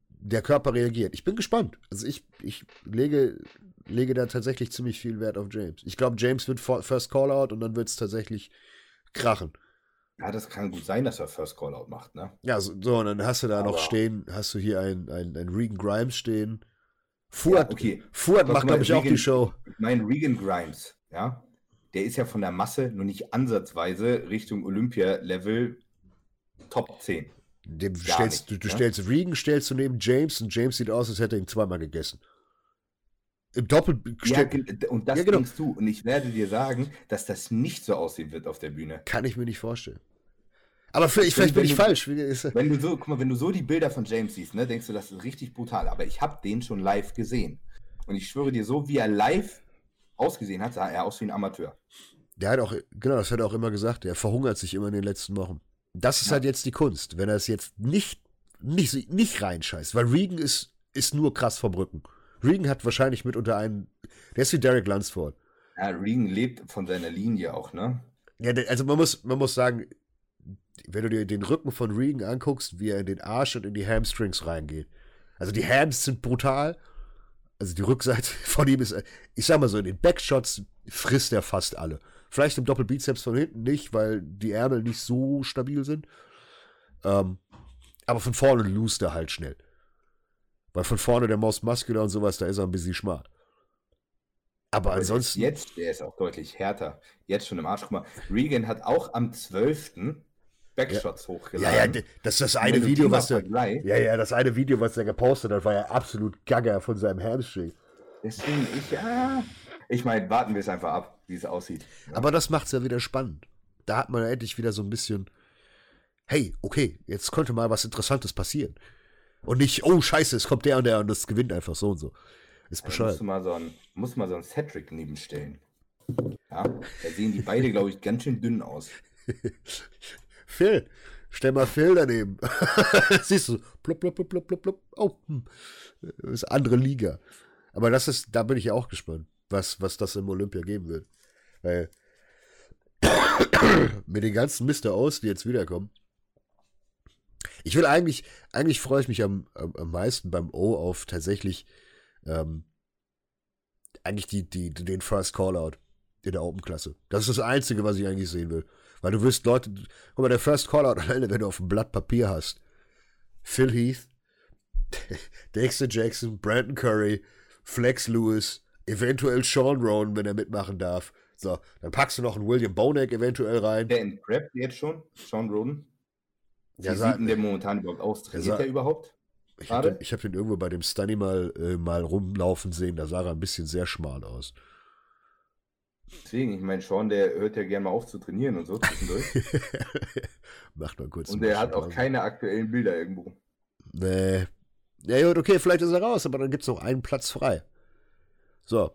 der Körper reagiert. Ich bin gespannt. Also ich, ich lege lege da tatsächlich ziemlich viel Wert auf James. Ich glaube, James wird First Callout und dann wird es tatsächlich krachen. Ja, das kann gut sein, dass er First Callout macht, ne? Ja, so, so, und dann hast du da Aber noch stehen, hast du hier einen ein Regan Grimes stehen. Fuad, ja, okay. Fuad macht, glaube ich, Regan, auch die Show. Ich meine, Regan Grimes, ja, der ist ja von der Masse nur nicht ansatzweise Richtung Olympia-Level Top 10. Dem stellst, nicht, du, du ne? stellst Regan stellst du neben James und James sieht aus, als hätte er ihn zweimal gegessen. Im Doppel. Ja, und das ja, genau. denkst du. Und ich werde dir sagen, dass das nicht so aussehen wird auf der Bühne. Kann ich mir nicht vorstellen. Aber für, ich, vielleicht bin ich falsch. Wenn du so, guck mal, wenn du so die Bilder von James siehst, ne, denkst du, das ist richtig brutal. Aber ich habe den schon live gesehen. Und ich schwöre dir, so wie er live ausgesehen hat, sah er aus wie ein Amateur. Der hat auch, genau, das hat er auch immer gesagt, er verhungert sich immer in den letzten Wochen. Das ist ja. halt jetzt die Kunst, wenn er es jetzt nicht, nicht, nicht reinscheißt, weil Regan ist, ist nur krass vom Rücken. Regan hat wahrscheinlich mitunter einen. Der ist wie Derek Lunsford. Ja, Regan lebt von seiner Linie auch, ne? Ja, also man muss, man muss sagen, wenn du dir den Rücken von Regan anguckst, wie er in den Arsch und in die Hamstrings reingeht. Also die Hams sind brutal. Also die Rückseite von ihm ist, ich sag mal so, in den Backshots frisst er fast alle. Vielleicht im Doppelbizeps von hinten nicht, weil die Ärmel nicht so stabil sind. Ähm, aber von vorne lost er halt schnell. Weil von vorne der Most Muscular und sowas, da ist er ein bisschen smart. Aber, ansonsten. Jetzt, der ist auch deutlich härter. Jetzt schon im Arsch. Guck mal, Regan hat auch am 12. Backshots ja. hochgeladen. Ja, ja, das ist das eine Video, was der. Ja, ja, das eine Video, was der gepostet hat, war ja absolut gaga von seinem Hamstring. Deswegen, ich, ja. Ich meine, warten wir es einfach ab, wie es aussieht. Ja. Aber das macht es ja wieder spannend. Da hat man ja endlich wieder so ein bisschen, hey, okay, jetzt könnte mal was Interessantes passieren. Und nicht, oh scheiße, es kommt der und der und das gewinnt einfach so und so. Ist bescheuert. Musst du mal so ein, musst mal so ein Cedric nebenstellen. Ja, da sehen die beide, glaube ich, ganz schön dünn aus. Phil, stell mal Phil daneben. Siehst du, plupp, plupp, plupp, plupp, plupp. Oh, hm. das ist eine andere Liga. Aber das ist, da bin ich ja auch gespannt, was, was das im Olympia geben wird. Weil mit den ganzen Mister aus, die jetzt wiederkommen. Ich will eigentlich, eigentlich freue ich mich am, am, meisten beim O auf tatsächlich ähm, eigentlich die, die, den First Callout in der Open-Klasse. Das ist das Einzige, was ich eigentlich sehen will. Weil du wirst Leute, guck mal, der First Callout alleine, wenn du auf dem Blatt Papier hast. Phil Heath, Dexter Jackson, Brandon Curry, Flex Lewis, eventuell Sean Rowan, wenn er mitmachen darf. So, dann packst du noch einen William Bonek eventuell rein. Der in Prep jetzt schon, Sean Rowan. Wie der sieht denn der momentan überhaupt aus? Trainiert der überhaupt? Ich habe den, hab den irgendwo bei dem Stunny mal, äh, mal rumlaufen sehen, da sah er ein bisschen sehr schmal aus. Deswegen, ich meine, Sean, der hört ja gerne mal auf zu trainieren und so zwischendurch. Macht mal kurz. Und der hat auch keine aktuellen Bilder irgendwo. Nee. Ja, gut, okay, vielleicht ist er raus, aber dann gibt es noch einen Platz frei. So.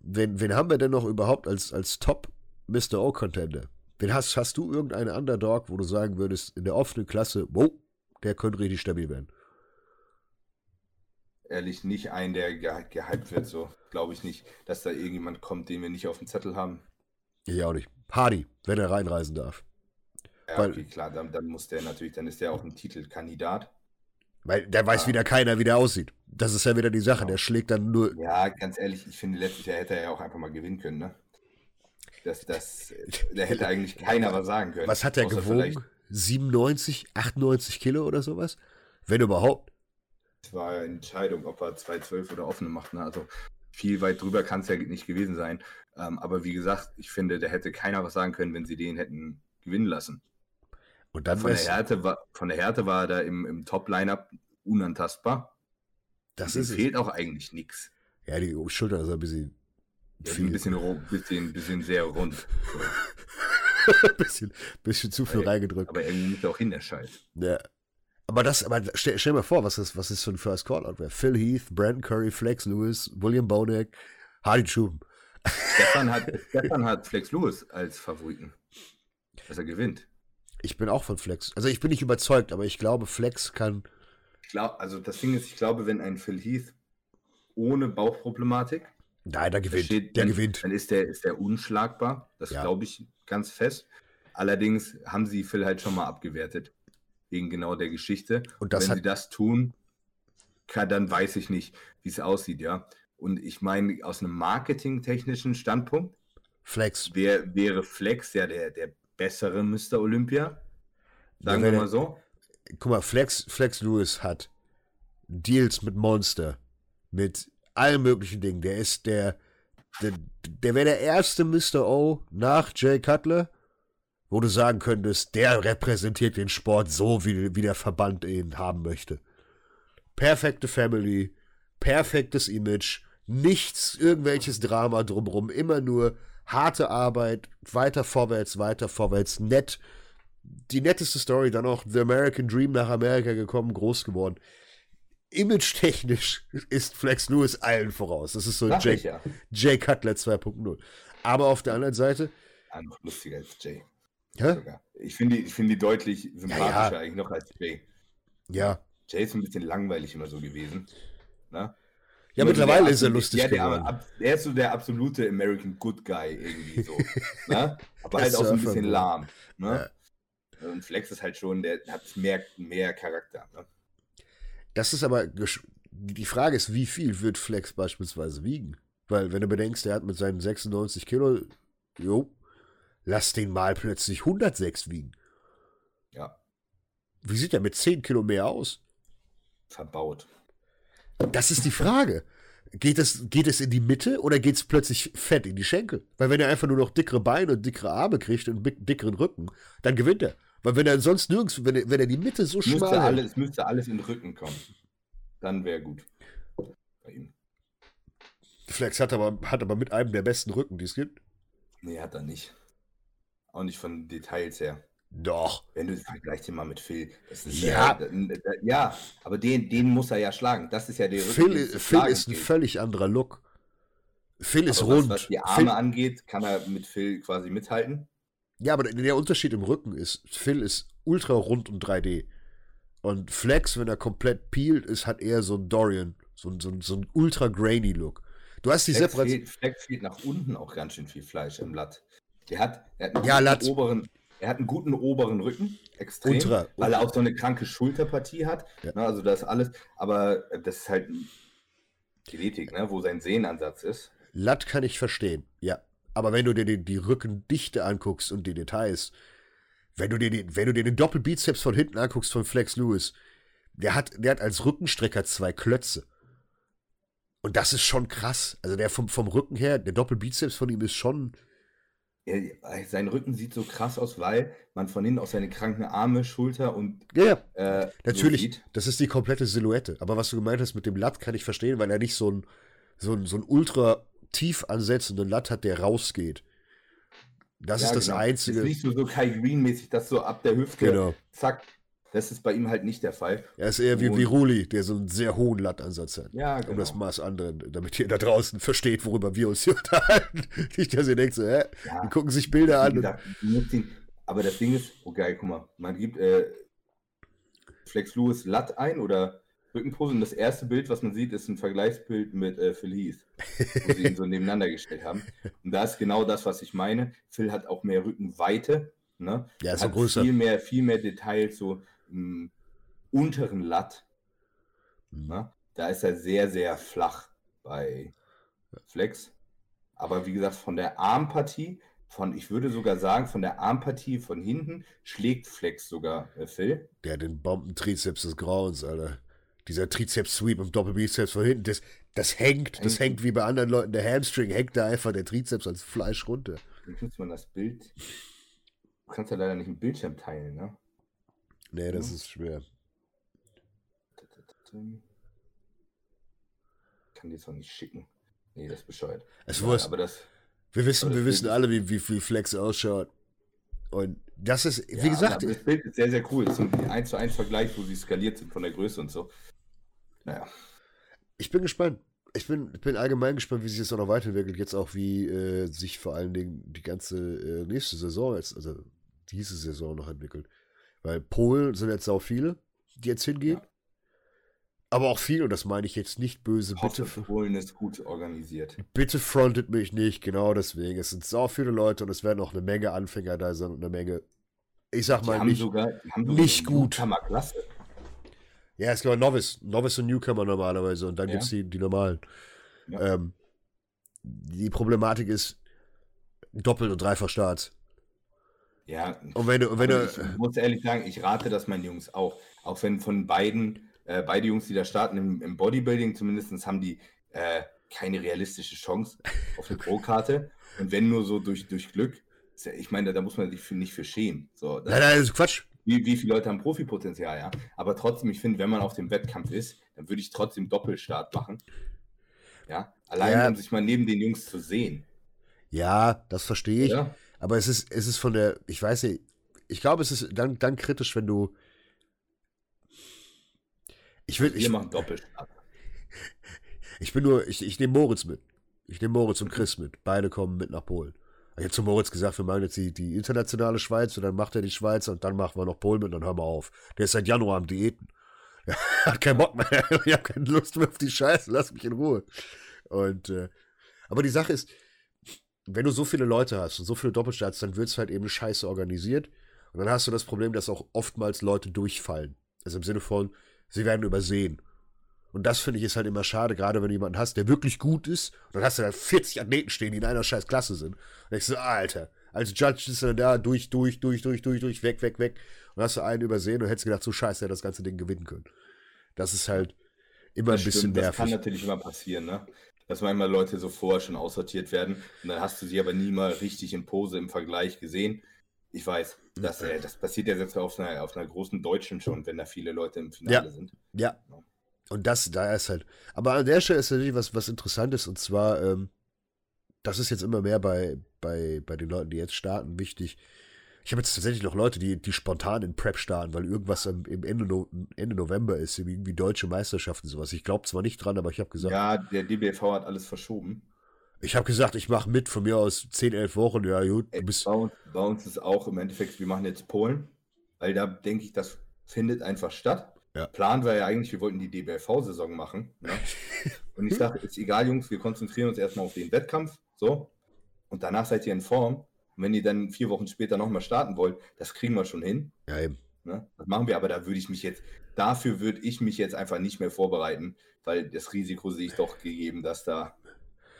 Wen, wen haben wir denn noch überhaupt als, als Top Mr. O-Contender? Wen hast, hast du irgendeinen Underdog, wo du sagen würdest, in der offenen Klasse, wow, der könnte richtig stabil werden? ehrlich nicht ein, der ge gehypt wird. So glaube ich nicht, dass da irgendjemand kommt, den wir nicht auf dem Zettel haben. Ich auch nicht. Hardy, wenn er reinreisen darf. Ja, weil, okay, klar, dann, dann, muss der natürlich, dann ist der auch ein Titelkandidat. Weil der weiß ja. wieder keiner, wie der aussieht. Das ist ja wieder die Sache, genau. der schlägt dann nur. Ja, ganz ehrlich, ich finde, letztes Jahr hätte er ja auch einfach mal gewinnen können, ne? Das, das, da hätte eigentlich keiner was sagen können. Was hat der gewogen? 97, 98 Kilo oder sowas? Wenn überhaupt war eine Entscheidung, ob er 2-12 oder offene macht. Ne? Also viel weit drüber kann es ja nicht gewesen sein. Ähm, aber wie gesagt, ich finde, da hätte keiner was sagen können, wenn sie den hätten gewinnen lassen. Und dann von, der Härte war, von der Härte war er da im, im Top-Line-Up unantastbar. Das ist fehlt es. auch eigentlich nichts. Ja, die Schulter ist ein bisschen. Ja, ein bisschen, bisschen, bisschen sehr rund. bisschen, bisschen zu viel aber, reingedrückt. Aber irgendwie muss auch hin, der Scheiß. Ja, aber das, aber stell, stell dir mal vor, was ist, was ist für ein First Call-Out wäre. Phil Heath, Brandon Curry, Flex Lewis, William Bonek, Hardy Chuben. Stefan hat, Stefan hat Flex Lewis als Favoriten. Dass er gewinnt. Ich bin auch von Flex. Also ich bin nicht überzeugt, aber ich glaube, Flex kann. Ich glaube, also das Ding ist, ich glaube, wenn ein Phil Heath ohne Bauchproblematik. Nein, der gewinnt. Steht, der dann, gewinnt. Dann ist der, ist der unschlagbar. Das ja. glaube ich ganz fest. Allerdings haben sie Phil halt schon mal abgewertet wegen genau der Geschichte. Und wenn sie das tun, kann, dann weiß ich nicht, wie es aussieht, ja. Und ich meine, aus einem marketingtechnischen Standpunkt, Flex. Wär, wäre Flex ja der, der bessere Mr. Olympia. Sagen ja, wir mal so. Guck mal, Flex, Flex Lewis hat Deals mit Monster, mit allen möglichen Dingen. Der ist der, der, der wäre der erste Mr. O nach Jay Cutler wo du sagen könntest, der repräsentiert den Sport so, wie, wie der Verband ihn haben möchte. Perfekte Family, perfektes Image, nichts, irgendwelches Drama drumrum, immer nur harte Arbeit, weiter vorwärts, weiter vorwärts, nett. Die netteste Story, dann auch The American Dream nach Amerika gekommen, groß geworden. Image-technisch ist Flex Lewis allen voraus. Das ist so Jay, ja. Jay Cutler 2.0. Aber auf der anderen Seite. Ja, noch lustiger als Jay. Hä? Ich finde die, find die deutlich sympathischer ja, ja. eigentlich noch als Jay. Ja. Jay ist ein bisschen langweilig immer so gewesen. Ne? Ja, Nur mittlerweile ist er lustig ja, geworden. er ist so der absolute American Good Guy irgendwie so. ne? Aber halt auch so ein bisschen lahm. Ne? Und Flex ist halt schon, der hat mehr, mehr Charakter. Ne? Das ist aber, die Frage ist, wie viel wird Flex beispielsweise wiegen? Weil, wenn du bedenkst, er hat mit seinen 96 Kilo, jo, Lass den mal plötzlich 106 wiegen. Ja. Wie sieht er mit 10 Kilo mehr aus? Verbaut. Das ist die Frage. Geht es, geht es in die Mitte oder geht es plötzlich fett in die Schenkel? Weil wenn er einfach nur noch dickere Beine und dickere Arme kriegt und dickeren Rücken, dann gewinnt er. Weil wenn er sonst nirgends, wenn er, wenn er die Mitte so müsste schmal alles, Es müsste alles in den Rücken kommen. Dann wäre gut. Bei ihm. Flex hat aber, hat aber mit einem der besten Rücken, die es gibt. Nee, hat er nicht. Auch nicht von Details her. Doch. Wenn du vergleichst ihn mal mit Phil. Ist, ja. Äh, ja, aber den, den muss er ja schlagen. Das ist ja der Phil, Rücken, Phil ist ein geht. völlig anderer Look. Phil ist aber rund. Was, was die Arme Phil, angeht, kann er mit Phil quasi mithalten. Ja, aber der Unterschied im Rücken ist, Phil ist ultra rund und 3D. Und Flex, wenn er komplett peelt ist, hat eher so ein Dorian, so, so, so ein ultra grainy Look. Du hast die Separation. Flex fehlt nach unten auch ganz schön viel Fleisch im Latt. Der hat, er hat einen ja, Latt. oberen, er hat einen guten oberen Rücken, extrem, ultra, weil er auch so eine kranke Schulterpartie hat. Ja. Ne, also das alles, aber das ist halt Genetik, ne, wo sein Sehnenansatz ist. Latt kann ich verstehen, ja. Aber wenn du dir die, die Rückendichte anguckst und die Details, wenn du dir, die, wenn du dir den Doppelbizeps von hinten anguckst von Flex Lewis, der hat, der hat als Rückenstrecker zwei Klötze. Und das ist schon krass. Also der vom, vom Rücken her, der Doppelbizeps von ihm ist schon. Ja, sein Rücken sieht so krass aus, weil man von hinten auch seine kranken Arme, Schulter und. Ja, ja. Äh, natürlich. So das ist die komplette Silhouette. Aber was du gemeint hast mit dem Latt, kann ich verstehen, weil er nicht so ein, so ein, so ein ultra tief ansetzenden Latt hat, der rausgeht. Das ja, ist das genau. Einzige. Das ist nicht so, so Kai Green-mäßig, dass so ab der Hüfte, genau. zack. Das ist bei ihm halt nicht der Fall. Er ist eher wie, wie Ruli, der so einen sehr hohen Lattansatz hat. Ja, genau. Um das Maß anderen, damit ihr da draußen versteht, worüber wir uns hier unterhalten. Nicht, dass ihr denkt, so, hä? Ja, die gucken sich Bilder an. Ihn, aber das Ding ist, oh geil, guck mal, man gibt äh, Flex Lewis Latt ein oder Rückenpose und das erste Bild, was man sieht, ist ein Vergleichsbild mit äh, Phil Heath, wo sie ihn so nebeneinander gestellt haben. Und da ist genau das, was ich meine. Phil hat auch mehr Rückenweite. Ne? Ja, ist hat größer. Viel mehr, viel mehr Details so im unteren Latt. Mhm. Ne? Da ist er sehr, sehr flach bei Flex. Aber wie gesagt, von der Armpartie, von, ich würde sogar sagen, von der Armpartie von hinten schlägt Flex sogar äh, Phil. Der den Bombentrizeps des Grauens, Alter dieser Trizeps-Sweep im Doppelbizeps von hinten, das, das hängt, das hängt wie bei anderen Leuten. Der Hamstring hängt da einfach der Trizeps als Fleisch runter. Jetzt muss man das Bild. Du kannst ja leider nicht im Bildschirm teilen, ne? Nee, das ja. ist schwer. kann dir das auch nicht schicken. Nee, das ist bescheuert. Es ja, aber das, wir wissen, wir wissen alle, wie, wie, wie Flex ausschaut. Und das ist, wie ja, gesagt. Das Bild ist sehr, sehr cool. Das ist ein 1 zu 1 Vergleich, wo sie skaliert sind von der Größe und so. Naja. Ich bin gespannt. Ich bin, bin allgemein gespannt, wie sich das auch noch weiterentwickelt. Jetzt auch, wie äh, sich vor allen Dingen die ganze äh, nächste Saison, jetzt, also diese Saison noch entwickelt. Weil Polen sind jetzt auch viele, die jetzt hingehen. Ja. Aber auch viel, und das meine ich jetzt nicht böse, bitte. Polen ist gut organisiert. Bitte frontet mich nicht, genau deswegen. Es sind so viele Leute und es werden auch eine Menge Anfänger da sein und eine Menge, ich sag mal, nicht, sogar, nicht gut. Klasse. Ja, es gibt Novice, Novice und Newcomer normalerweise und dann ja. gibt es die, die normalen. Ja. Ähm, die Problematik ist doppelt und dreifach Starts. Ja, und wenn du, wenn du, ich muss ehrlich sagen, ich rate das meinen Jungs auch. Auch wenn von beiden, äh, beide Jungs, die da starten im, im Bodybuilding, zumindest haben die äh, keine realistische Chance auf eine Pro-Karte. Und wenn nur so durch, durch Glück, ich meine, da muss man sich nicht für schämen. So, nein, nein, das ist Quatsch wie, wie viele Leute haben Profipotenzial, ja. Aber trotzdem, ich finde, wenn man auf dem Wettkampf ist, dann würde ich trotzdem Doppelstart machen. Ja, allein ja. um sich mal neben den Jungs zu sehen. Ja, das verstehe ich. Ja. Aber es ist, es ist von der, ich weiß nicht, ich glaube, es ist dann, dann kritisch, wenn du. Ich will. Wir ich, machen Doppelstart. Ich bin nur, ich, ich nehme Moritz mit. Ich nehme Moritz und Chris mit. Beide kommen mit nach Polen. Ich habe zu Moritz gesagt, wir machen jetzt die, die internationale Schweiz und dann macht er die Schweiz und dann machen wir noch Polen mit und dann hören wir auf. Der ist seit Januar am Diäten. Er hat keinen Bock mehr. Ich habe keine Lust mehr auf die Scheiße. Lass mich in Ruhe. Und, äh, aber die Sache ist, wenn du so viele Leute hast und so viele Doppelstarts, dann wird es halt eben scheiße organisiert. Und dann hast du das Problem, dass auch oftmals Leute durchfallen. Also im Sinne von, sie werden übersehen. Und das finde ich ist halt immer schade, gerade wenn du jemanden hast, der wirklich gut ist. Und dann hast du da 40 Athleten stehen, die in einer scheiß Klasse sind. Und ich so, Alter, als Judge ist er da durch, durch, durch, durch, durch, durch, weg, weg, weg. Und hast du einen übersehen und hättest gedacht, so scheiße, er das ganze Ding gewinnen können. Das ist halt immer das ein bisschen stimmt, nervig. Das kann natürlich immer passieren, ne? Dass manchmal Leute so vorher schon aussortiert werden und dann hast du sie aber nie mal richtig in Pose im Vergleich gesehen. Ich weiß, das, äh, das passiert ja selbst auf einer, auf einer großen Deutschen schon, wenn da viele Leute im Finale ja. sind. Ja. ja. Und das, da ist halt. Aber an der Stelle ist natürlich was, was Interessantes und zwar, ähm, das ist jetzt immer mehr bei, bei, bei den Leuten, die jetzt starten, wichtig. Ich habe jetzt tatsächlich noch Leute, die, die spontan in Prep starten, weil irgendwas im, im Ende, no Ende November ist, irgendwie deutsche Meisterschaften sowas. Ich glaube zwar nicht dran, aber ich habe gesagt. Ja, der DBV hat alles verschoben. Ich habe gesagt, ich mache mit von mir aus 10, 11 Wochen. Ja, gut. Bist bei, uns, bei uns ist auch im Endeffekt, wir machen jetzt Polen, weil da denke ich, das findet einfach statt. Ja. Plan war ja eigentlich, wir wollten die DBLV-Saison machen. Ne? Und ich sage, ist egal, Jungs, wir konzentrieren uns erstmal auf den Wettkampf. So. Und danach seid ihr in Form. Und wenn ihr dann vier Wochen später nochmal starten wollt, das kriegen wir schon hin. Ja, eben. Ne? Das machen wir, aber da würde ich mich jetzt, dafür würde ich mich jetzt einfach nicht mehr vorbereiten, weil das Risiko sehe ich doch gegeben, dass da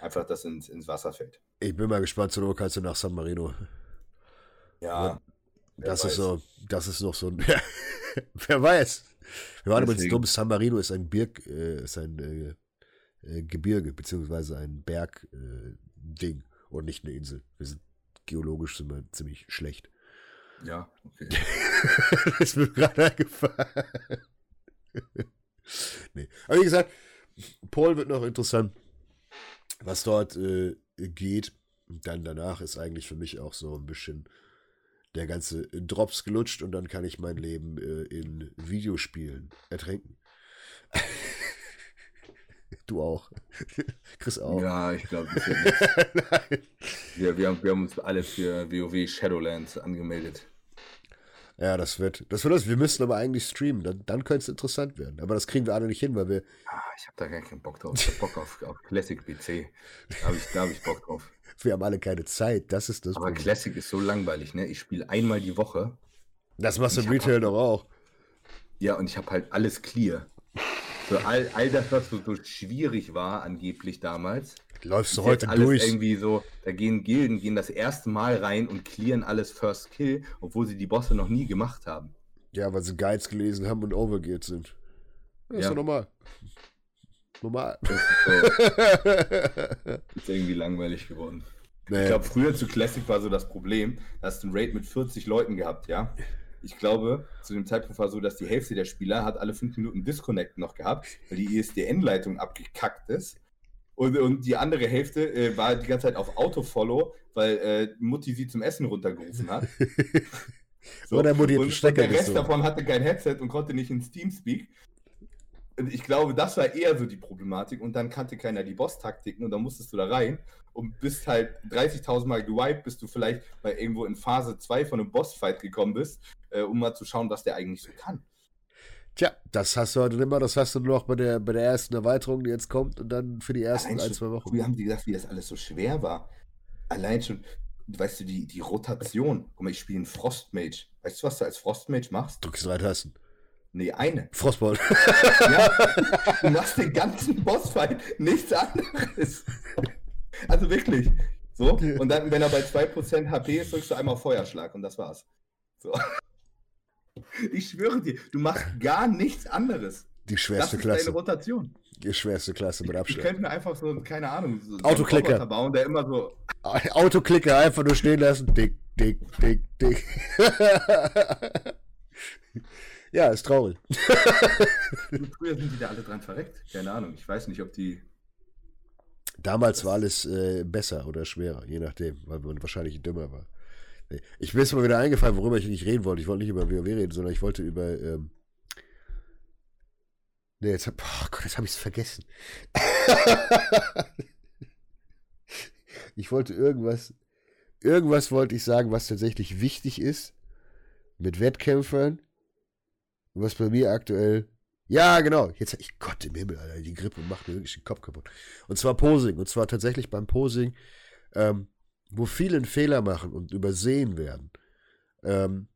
einfach das ins, ins Wasser fällt. Ich bin mal gespannt, zur du nach San Marino. Ja. Das ist so, das ist noch so ein, wer weiß. Wir waren übrigens dumm, San Marino ist ein Birk, äh, ist ein äh, äh, Gebirge, beziehungsweise ein Bergding äh, und nicht eine Insel. Wir sind geologisch sind wir ziemlich schlecht. Ja, okay. das ist mir gerade eingefallen. nee. Aber wie gesagt, Paul wird noch interessant, was dort äh, geht. Und dann danach ist eigentlich für mich auch so ein bisschen der ganze Drops gelutscht und dann kann ich mein Leben äh, in Videospielen ertränken. du auch. Chris auch. Ja, ich glaube, das wird nichts. wir, wir, haben, wir haben uns alle für WoW Shadowlands angemeldet. Ja, das wird, das wird das. Wir müssen aber eigentlich streamen, dann, dann könnte es interessant werden. Aber das kriegen wir alle nicht hin, weil wir. Ah, ich habe da gar keinen Bock drauf. Ich habe Bock auf, auf Classic PC. Da habe ich, hab ich Bock drauf. Wir haben alle keine Zeit, das ist das Aber Problem. Classic ist so langweilig, ne? Ich spiele einmal die Woche. Das machst du im Retail doch auch. Ja, und ich habe halt alles clear. So all, all das, was so, so schwierig war, angeblich damals. Läufst du heute alles durch? irgendwie so, da gehen Gilden, gehen das erste Mal rein und clearen alles First Kill, obwohl sie die Bosse noch nie gemacht haben. Ja, weil sie Guides gelesen haben und overgeht sind. Das ja. ist doch normal. Normal. Ist, ist irgendwie langweilig geworden. Nee. Ich glaube, früher zu Classic war so das Problem, da hast du einen Raid mit 40 Leuten gehabt, ja. Ich glaube, zu dem Zeitpunkt war so, dass die Hälfte der Spieler hat alle fünf Minuten Disconnect noch gehabt, weil die ISDN-Leitung abgekackt ist. Und, und die andere Hälfte äh, war die ganze Zeit auf Autofollow, weil äh, Mutti sie zum Essen runtergerufen hat. so. Oder Mutti und, und der Rest so. davon hatte kein Headset und konnte nicht ins Teamspeak. Und ich glaube, das war eher so die Problematik. Und dann kannte keiner die Boss-Taktiken und dann musstest du da rein und bist halt 30.000 Mal gewiped, bis du vielleicht bei irgendwo in Phase 2 von einem Boss-Fight gekommen bist, äh, um mal zu schauen, was der eigentlich so kann. Tja, das hast du heute immer, das hast du nur noch bei der, bei der ersten Erweiterung, die jetzt kommt und dann für die ersten Allein ein, zwei Wochen. Früher haben sie gesagt, wie das alles so schwer war. Allein schon, weißt du, die, die Rotation. Guck mal, ich spiele einen Frostmage. Weißt du, was du als Frostmage machst? Drückst drei Tasten. Nee, eine. Frostball. Ja, du machst den ganzen Bossfight nichts anderes. Also wirklich. So. Und dann, wenn er bei 2% HP ist, drückst du einmal Feuerschlag und das war's. So. Ich schwöre dir, du machst gar nichts anderes. Die schwerste das ist Klasse. Deine Rotation. Die schwerste Klasse mit Abstand. Ich, könnte mir einfach so, keine Ahnung, so Autoklicker bauen, der immer so. Autoklicker einfach nur stehen lassen. Dick, dick, dick, dick. Ja, ist traurig. Früher sind die da alle dran verreckt. Keine Ahnung. Ich weiß nicht, ob die. Damals war alles äh, besser oder schwerer, je nachdem, weil man wahrscheinlich dümmer war. Ich bin jetzt mal wieder eingefallen, worüber ich nicht reden wollte. Ich wollte nicht über WoW reden, sondern ich wollte über. Ähm nee, jetzt hab, oh Gott, jetzt habe ich es vergessen. ich wollte irgendwas. Irgendwas wollte ich sagen, was tatsächlich wichtig ist mit Wettkämpfern was bei mir aktuell. Ja, genau. Jetzt, ich Gott im Himmel, Alter, die Grippe macht mir wirklich den Kopf kaputt. Und zwar Posing. Und zwar tatsächlich beim Posing, ähm, wo viele einen Fehler machen und übersehen werden. Ähm,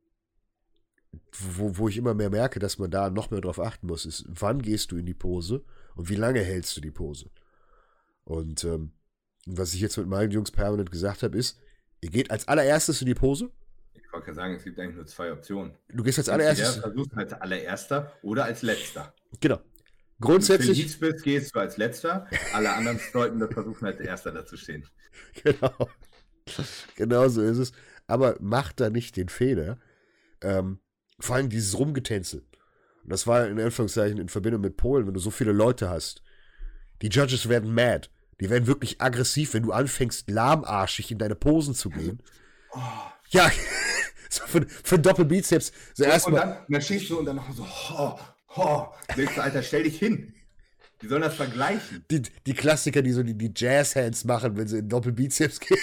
wo, wo ich immer mehr merke, dass man da noch mehr drauf achten muss, ist, wann gehst du in die Pose und wie lange hältst du die Pose? Und ähm, was ich jetzt mit meinen Jungs permanent gesagt habe, ist, ihr geht als allererstes in die Pose ich wollte sagen, es gibt eigentlich nur zwei Optionen. Du gehst als allererstes. Du versuchst als allererster oder als letzter. Genau. Grundsätzlich. Wenn du bist, gehst du als letzter. Alle anderen sollten das versuchen, als erster dazu stehen. Genau. Genau so ist es. Aber mach da nicht den Fehler. Ähm, vor allem dieses Rumgetänzel. Und das war in Anführungszeichen in Verbindung mit Polen, wenn du so viele Leute hast. Die Judges werden mad. Die werden wirklich aggressiv, wenn du anfängst, lahmarschig in deine Posen zu gehen. Oh. Ja, so für, für Doppelbizeps. So und, und dann, dann stehst du und dann noch so, ho, ho. Denkst du, Alter, stell dich hin. Die sollen das vergleichen. Die, die Klassiker, die so die, die Jazz-Hands machen, wenn sie in Doppelbizeps gehen.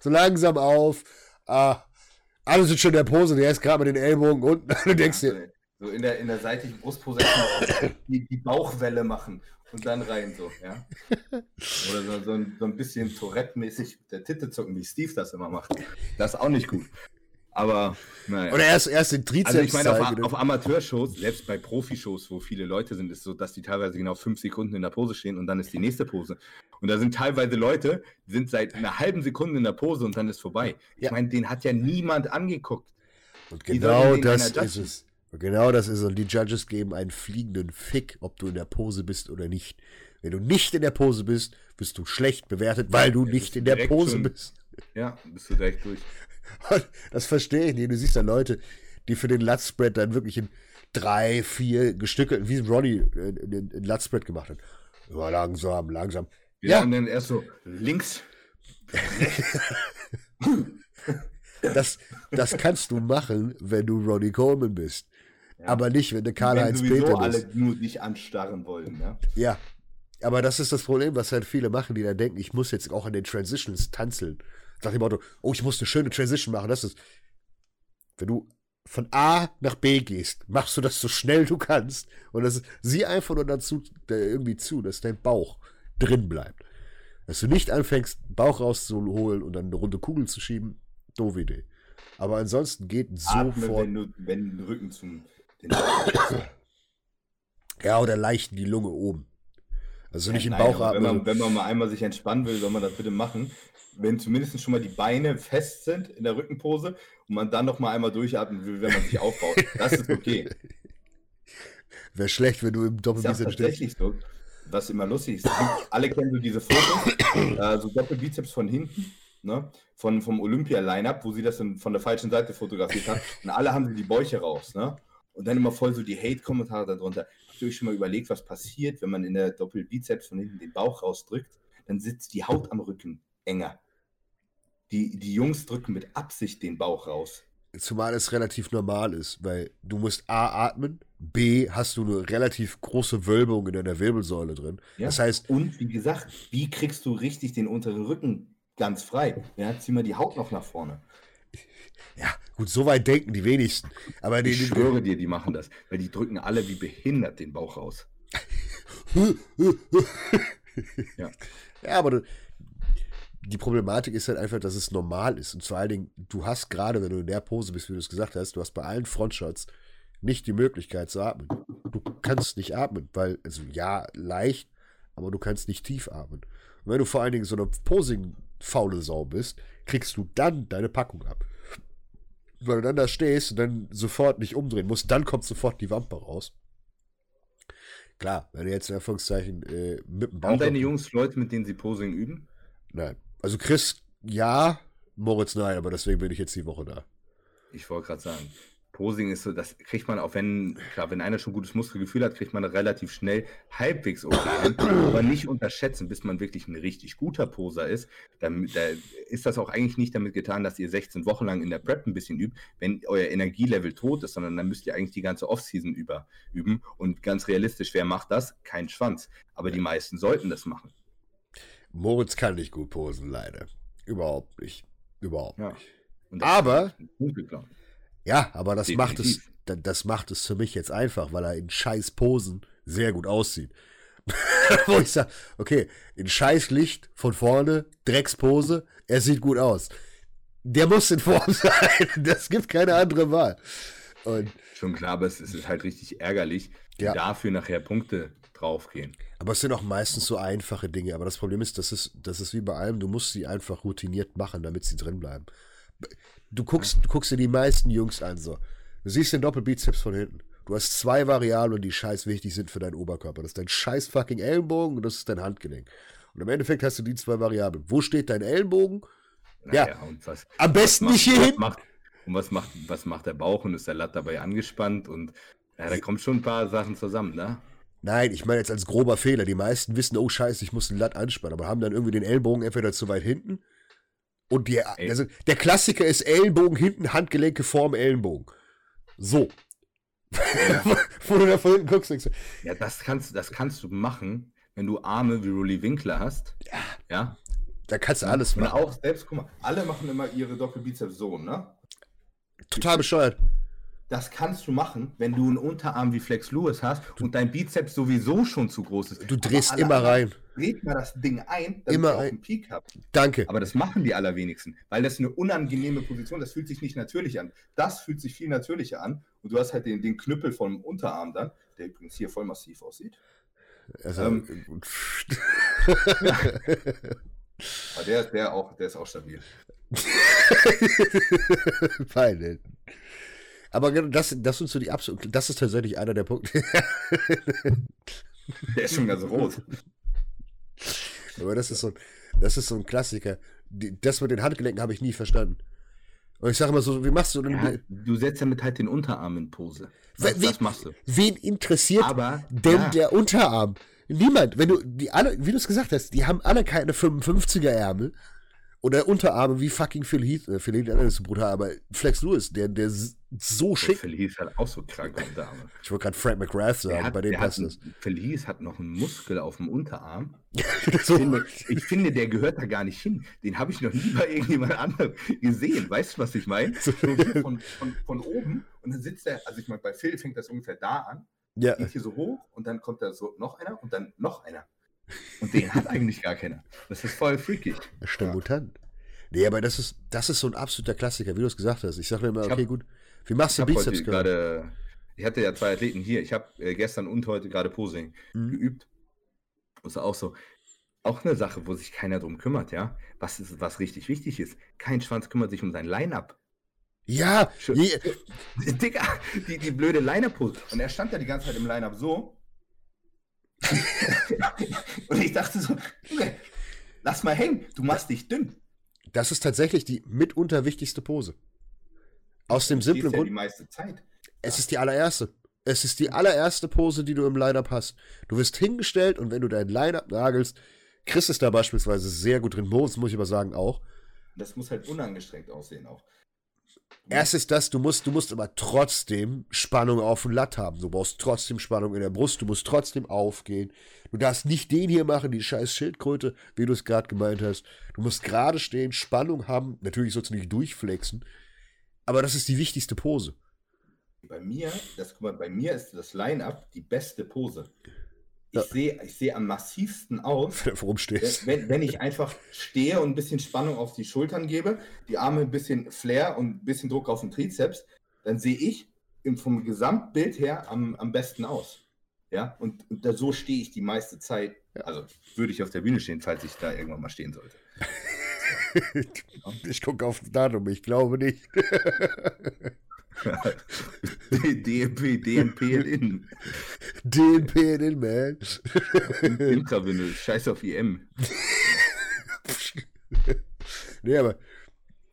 so langsam auf. Ah, alle sind schon in der Pose, der ist gerade mit den Ellbogen unten. Du denkst dir. So in der, in der seitlichen Brustpose die, die Bauchwelle machen und dann rein so, ja. Oder so, so, ein, so ein bisschen Tourette-mäßig der Titte zucken, wie Steve das immer macht. Das ist auch nicht gut. Aber naja. Oder erst, erst den Trizeps. Also ich meine, auf, auf Amateurshows, selbst bei Profishows, wo viele Leute sind, ist es so, dass die teilweise genau fünf Sekunden in der Pose stehen und dann ist die nächste Pose. Und da sind teilweise Leute, die sind seit einer halben Sekunde in der Pose und dann ist vorbei. Ich meine, den hat ja niemand angeguckt. Und genau das ist es. Genau das ist es. Und die Judges geben einen fliegenden Fick, ob du in der Pose bist oder nicht. Wenn du nicht in der Pose bist, bist du schlecht bewertet, weil du ja, nicht in der Pose schon, bist. Ja, bist du direkt durch. Das verstehe ich nicht. Du siehst da Leute, die für den Lutspread dann wirklich in drei, vier gestückelten, wie Ronnie in, in Lutspread gemacht hat. Immer langsam, langsam. Ja, ja. und dann erst so links. das, das kannst du machen, wenn du Ronnie Coleman bist. Ja. Aber nicht, wenn du Karl-Heinz Peter bist. alle nur dich anstarren wollen. Ja? ja, aber das ist das Problem, was halt viele machen, die dann denken, ich muss jetzt auch an den Transitions tanzeln. Nach dem Motto, oh, ich muss eine schöne Transition machen. Das ist, wenn du von A nach B gehst, machst du das so schnell du kannst. Und das ist, sieh einfach nur dazu, irgendwie zu, dass dein Bauch drin bleibt. Dass du nicht anfängst, Bauch rauszuholen und dann eine runde Kugel zu schieben, doofe Idee. Aber ansonsten geht Atme, sofort. Wenn du, wenn den Rücken zum. Ja, oder leicht in die Lunge oben. Also ja, nicht im Bauch atmen. Wenn man, wenn man mal einmal sich entspannen will, soll man das bitte machen wenn zumindest schon mal die Beine fest sind in der Rückenpose und man dann noch mal einmal durchatmen will, wenn man sich aufbaut. Das ist okay. Wäre schlecht, wenn du im Doppelbizeps stehst. tatsächlich so. Was immer lustig ist. Alle kennen so diese Fotos, äh, so Doppelbizeps von hinten, ne? Von, vom Olympia-Line-Up, wo sie das dann von der falschen Seite fotografiert hat. Und alle haben die Bäuche raus, ne? Und dann immer voll so die Hate-Kommentare darunter. Habt ihr euch schon mal überlegt, was passiert, wenn man in der Doppelbizeps von hinten den Bauch rausdrückt? Dann sitzt die Haut am Rücken enger. Die, die Jungs drücken mit Absicht den Bauch raus. Zumal es relativ normal ist, weil du musst A atmen, B hast du eine relativ große Wölbung in deiner Wirbelsäule drin. Ja. Das heißt. Und wie gesagt, wie kriegst du richtig den unteren Rücken ganz frei? Ja, zieh mal die Haut noch nach vorne. Ja, gut, so weit denken die wenigsten. Aber ich die, schwöre dir, die machen das, weil die drücken alle wie behindert den Bauch raus. ja. ja, aber du, die Problematik ist halt einfach, dass es normal ist. Und vor allen Dingen, du hast gerade, wenn du in der Pose bist, wie du es gesagt hast, du hast bei allen Frontshots nicht die Möglichkeit zu atmen. Du kannst nicht atmen, weil, also ja, leicht, aber du kannst nicht tief atmen. Und wenn du vor allen Dingen so eine Posing-faule Sau bist, kriegst du dann deine Packung ab. Weil du dann da stehst und dann sofort nicht umdrehen musst, dann kommt sofort die Wampe raus. Klar, wenn du jetzt in Anführungszeichen äh, mit dem Bauch. Haben deine Jungs Leute, mit denen sie Posing üben? Nein. Also Chris, ja, Moritz nein, aber deswegen bin ich jetzt die Woche da. Ich wollte gerade sagen, Posing ist so, das kriegt man auch wenn, klar, wenn einer schon gutes Muskelgefühl hat, kriegt man relativ schnell halbwegs okay aber nicht unterschätzen, bis man wirklich ein richtig guter Poser ist. Dann, da ist das auch eigentlich nicht damit getan, dass ihr 16 Wochen lang in der Prep ein bisschen übt, wenn euer Energielevel tot ist, sondern dann müsst ihr eigentlich die ganze Offseason über üben. Und ganz realistisch, wer macht das? Kein Schwanz. Aber die meisten sollten das machen. Moritz kann nicht gut posen, leider. Überhaupt nicht. Überhaupt ja. nicht. Aber. Ja, aber das macht es, das macht es für mich jetzt einfach, weil er in scheiß Posen sehr gut aussieht. Wo ich sage, okay, in scheiß Licht von vorne, Dreckspose, er sieht gut aus. Der muss in Form sein. Das gibt keine andere Wahl. Und Schon klar, aber es ist halt richtig ärgerlich, ja. dafür nachher Punkte draufgehen. Aber es sind auch meistens so einfache Dinge. Aber das Problem ist, das ist, das ist wie bei allem, du musst sie einfach routiniert machen, damit sie drin bleiben. Du guckst, du guckst dir die meisten Jungs an, so. Du siehst den Doppelbizeps von hinten. Du hast zwei Variablen, die scheiß wichtig sind für deinen Oberkörper. Das ist dein scheiß fucking Ellenbogen und das ist dein Handgelenk. Und im Endeffekt hast du die zwei Variablen. Wo steht dein Ellenbogen? Naja, ja, was, am besten nicht hier hin. und was macht, was macht der Bauch und ist der Latt dabei angespannt und Ja, da kommen schon ein paar Sachen zusammen, ne? Nein, ich meine jetzt als grober Fehler. Die meisten wissen, oh Scheiße, ich muss den Latt anspannen, aber haben dann irgendwie den Ellbogen entweder zu weit hinten. Und die, also der Klassiker ist Ellenbogen hinten, Handgelenke vorm Ellenbogen. So. Ja. Wo du da von hinten guckst, denkst du. Ja, das kannst, das kannst du machen, wenn du Arme wie Rolly Winkler hast. Ja. Ja. Da kannst du alles machen. Und auch selbst, guck mal, alle machen immer ihre Doppelbizeps so, ne? Total bescheuert. Das kannst du machen, wenn du einen Unterarm wie Flex Lewis hast du, und dein Bizeps sowieso schon zu groß ist. Du drehst immer rein. Dreht mal das Ding ein, damit immer ein. einen Peak habt. Danke. Aber das machen die allerwenigsten, weil das eine unangenehme Position, das fühlt sich nicht natürlich an. Das fühlt sich viel natürlicher an und du hast halt den, den Knüppel vom Unterarm dann, der übrigens hier voll massiv aussieht. Also, ähm, Aber der, der, auch, der ist auch stabil. Fein, aber das, das sind so die absolut. Das ist tatsächlich einer der Punkte. der ist schon ganz rot. Aber das ist so, das ist so ein Klassiker. Das mit den Handgelenken habe ich nie verstanden. Und ich sage immer so, wie machst du denn? Ja, du setzt damit halt den Unterarm in Pose. Das, wen, machst du. Wen interessiert Aber, denn ja. der Unterarm? Niemand. Wenn du die alle, wie du es gesagt hast, die haben alle keine 55er Ärmel oder Unterarme wie fucking Phil Heath. Äh, Phil Heath ist so brutal, aber Flex Lewis, der, der so schick. Phil Heath hat auch so kranke Unterarme. Ich wollte gerade Frank McGrath sagen, hat, bei dem passt das. Phil Heath hat noch einen Muskel auf dem Unterarm. ich, finde, ich, finde, der gehört da gar nicht hin. Den habe ich noch nie bei irgendjemand anderem gesehen. Weißt du, was ich meine? So von, von, von oben und dann sitzt er, also ich meine, bei Phil fängt das ungefähr da an. Ja. Geht hier so hoch und dann kommt da so noch einer und dann noch einer. Und den hat eigentlich gar keiner. Das ist voll freakig. Das ist der ja. Mutant. Nee, aber das ist, das ist so ein absoluter Klassiker, wie du es gesagt hast. Ich sage mir immer, okay, hab, gut, wie machst du Bizeps gerade? Ich hatte ja zwei Athleten hier. Ich habe äh, gestern und heute gerade Posing mhm. geübt. Das ist auch so. Auch eine Sache, wo sich keiner drum kümmert, ja. Was ist, was richtig wichtig ist. Kein Schwanz kümmert sich um sein Line-Up. Ja, je, Digga, die, die blöde Line-Up-Pose. Und er stand da die ganze Zeit im Line-Up so. und ich dachte so, okay, lass mal hängen, du machst dich dünn. Das ist tatsächlich die mitunter wichtigste Pose. Aus dem simplen ja Grund. die meiste Zeit. Es ist die allererste. Es ist die allererste Pose, die du im Line-Up hast. Du wirst hingestellt und wenn du dein Line-Up nagelst, Chris ist da beispielsweise sehr gut drin, Moritz muss ich aber sagen auch. Das muss halt unangestrengt aussehen auch. Erst ist das, du musst, du musst aber trotzdem Spannung auf dem Latt haben. Du brauchst trotzdem Spannung in der Brust, du musst trotzdem aufgehen. Du darfst nicht den hier machen, die scheiß Schildkröte, wie du es gerade gemeint hast. Du musst gerade stehen, Spannung haben. Natürlich sollst du nicht durchflexen. Aber das ist die wichtigste Pose. Bei mir, das, guck mal, bei mir ist das Line-Up die beste Pose. Ich ja. sehe ich seh am massivsten aus? Wenn, wenn ich einfach stehe und ein bisschen Spannung auf die Schultern gebe, die Arme ein bisschen Flair und ein bisschen Druck auf den Trizeps, dann sehe ich vom Gesamtbild her am, am besten aus. Ja, und, und da, so stehe ich die meiste Zeit. Also würde ich auf der Bühne stehen, falls ich da irgendwann mal stehen sollte. ich gucke auf das Datum, ich glaube nicht. DNP, DNP in. DNP in, man. Intravenously, scheiß auf IM. nee, aber.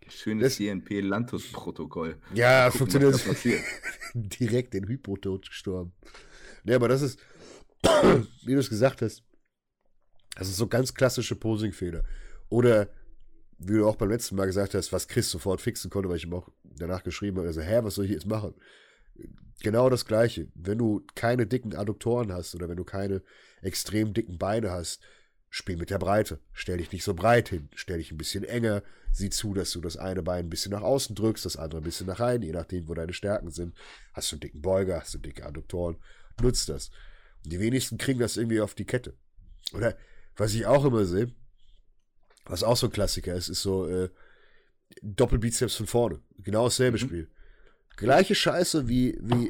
Schönes DNP-Lantus-Protokoll. Ja, gucken, funktioniert. Direkt den Hypotod gestorben. Nee, aber das ist, wie du es gesagt hast, das ist so ganz klassische Posing-Fehler. Oder wie du auch beim letzten Mal gesagt hast, was Chris sofort fixen konnte, weil ich ihm auch danach geschrieben habe, also, hä, was soll ich jetzt machen? Genau das Gleiche. Wenn du keine dicken Adduktoren hast oder wenn du keine extrem dicken Beine hast, spiel mit der Breite. Stell dich nicht so breit hin. Stell dich ein bisschen enger. Sieh zu, dass du das eine Bein ein bisschen nach außen drückst, das andere ein bisschen nach rein, je nachdem, wo deine Stärken sind. Hast du einen dicken Beuger, hast du dicke Adduktoren, nutzt das. Und die wenigsten kriegen das irgendwie auf die Kette. Oder was ich auch immer sehe, was auch so ein Klassiker ist, ist so äh, Doppelbizeps von vorne. Genau dasselbe mhm. Spiel. Gleiche Scheiße wie, wie,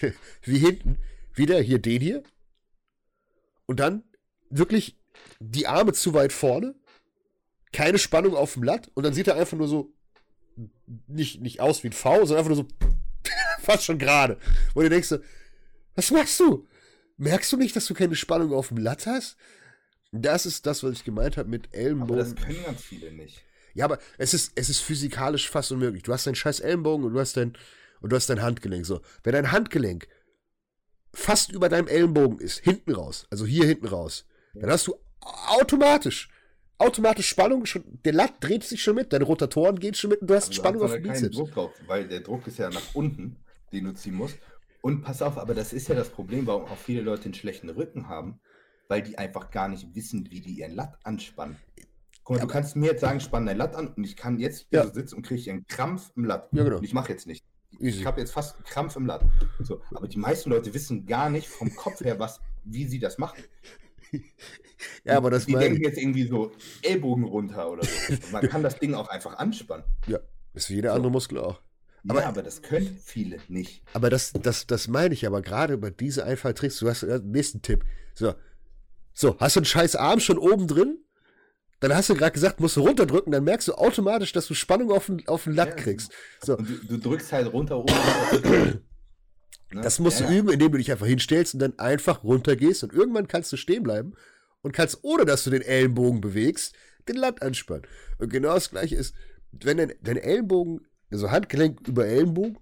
wie hinten. Wieder hier den hier. Und dann wirklich die Arme zu weit vorne. Keine Spannung auf dem Latt. Und dann sieht er einfach nur so nicht, nicht aus wie ein V, sondern einfach nur so fast schon gerade. Wo du denkst, was machst du? Merkst du nicht, dass du keine Spannung auf dem Latt hast? Das ist das, was ich gemeint habe mit Ellenbogen. Aber das können ganz viele nicht. Ja, aber es ist, es ist physikalisch fast unmöglich. Du hast deinen scheiß Ellenbogen und du hast dein, und du hast dein Handgelenk. So, wenn dein Handgelenk fast über deinem Ellenbogen ist, hinten raus, also hier hinten raus, dann hast du automatisch, automatisch Spannung, schon, der Latt dreht sich schon mit, deine Rotatoren gehen schon mit und du hast aber Spannung auf dem Bizeps. Druck drauf, weil der Druck ist ja nach unten, den du ziehen musst. Und pass auf, aber das ist ja das Problem, warum auch viele Leute einen schlechten Rücken haben, weil die einfach gar nicht wissen, wie die ihren Latt anspannen. Guck mal, ja, du kannst mir jetzt sagen, spann dein Latt an und ich kann jetzt hier ja. so sitzen und kriege einen Krampf im Latt. Ja, genau. Und ich mache jetzt nicht. Easy. Ich habe jetzt fast einen Krampf im Latt. So, aber die meisten Leute wissen gar nicht vom Kopf her, was, wie sie das machen. ja, aber das Die denken jetzt irgendwie so Ellbogen runter oder so. Man kann das Ding auch einfach anspannen. Ja, ist wie jeder so. andere Muskel auch. Aber, ja, aber das können viele nicht. Aber das, das, das meine ich aber gerade über diese Einfalltricks. Du hast den nächsten Tipp. So, so, hast du einen scheiß Arm schon oben drin? Dann hast du gerade gesagt, musst du runterdrücken, dann merkst du automatisch, dass du Spannung auf den, auf den Latt ja, kriegst. So. Du, du, drückst halt runter, oben. runter. ne? Das musst ja, du üben, indem du dich einfach hinstellst und dann einfach runtergehst und irgendwann kannst du stehen bleiben und kannst, ohne dass du den Ellenbogen bewegst, den Latt anspannen. Und genau das gleiche ist, wenn dein, dein Ellenbogen, also Handgelenk über Ellenbogen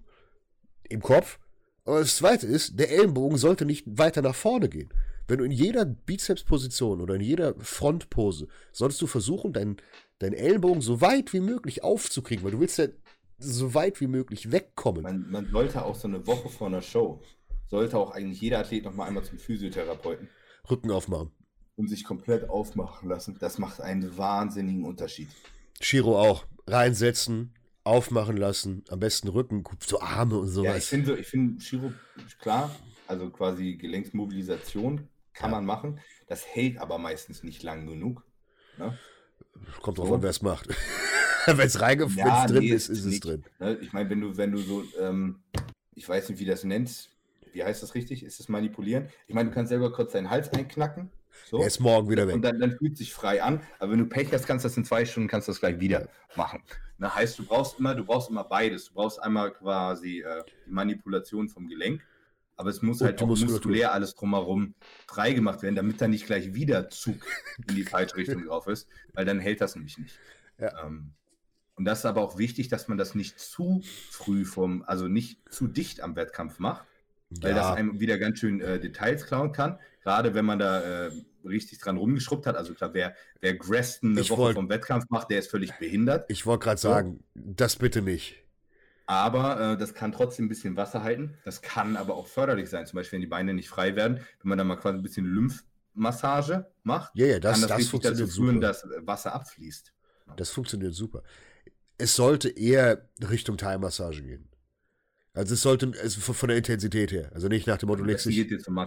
im Kopf, aber das zweite ist, der Ellenbogen sollte nicht weiter nach vorne gehen. Wenn du in jeder Bizepsposition oder in jeder Frontpose solltest du versuchen, deinen dein Ellbogen so weit wie möglich aufzukriegen, weil du willst ja so weit wie möglich wegkommen. Man, man sollte auch so eine Woche vor einer Show, sollte auch eigentlich jeder Athlet noch mal einmal zum Physiotherapeuten. Rücken aufmachen. Und sich komplett aufmachen lassen. Das macht einen wahnsinnigen Unterschied. Chiro auch. Reinsetzen, aufmachen lassen, am besten Rücken, so Arme und sowas. Ja, ich finde, ich finde Chiro, klar, also quasi Gelenksmobilisation kann ja. man machen. Das hält aber meistens nicht lang genug. Ne? Kommt drauf so. an, wer es macht. wenn es reingefallen ja, drin nee, ist, ist es drin. Ne? Ich meine, wenn du, wenn du so, ähm, ich weiß nicht, wie das nennst, wie heißt das richtig? Ist das manipulieren? Ich meine, du kannst selber kurz deinen Hals einknacken. So. Er ist morgen wieder weg. Und dann, dann fühlt es sich frei an. Aber wenn du Pech hast, kannst du das in zwei Stunden, kannst du das gleich wieder machen. Ne? Heißt, du brauchst immer, du brauchst immer beides. Du brauchst einmal quasi äh, die Manipulation vom Gelenk aber es muss und halt auch muskulär alles drumherum freigemacht werden, damit da nicht gleich wieder Zug in die falsche Richtung drauf ist, weil dann hält das nämlich nicht. Ja. Ähm, und das ist aber auch wichtig, dass man das nicht zu früh vom, also nicht zu dicht am Wettkampf macht, weil ja. das einem wieder ganz schön äh, Details klauen kann. Gerade wenn man da äh, richtig dran rumgeschrubbt hat. Also klar, wer, wer Greston eine ich Woche wollt, vom Wettkampf macht, der ist völlig behindert. Ich wollte gerade sagen, so. das bitte nicht. Aber äh, das kann trotzdem ein bisschen Wasser halten. Das kann aber auch förderlich sein. Zum Beispiel, wenn die Beine nicht frei werden, wenn man da mal quasi ein bisschen Lymphmassage macht, ja, ja, das, kann das, das funktioniert dazu führen, super. dass Wasser abfließt. Das funktioniert super. Es sollte eher Richtung Teilmassage gehen. Also es sollte also von der Intensität her. Also nicht nach dem Motto, legst dich. jetzt zum.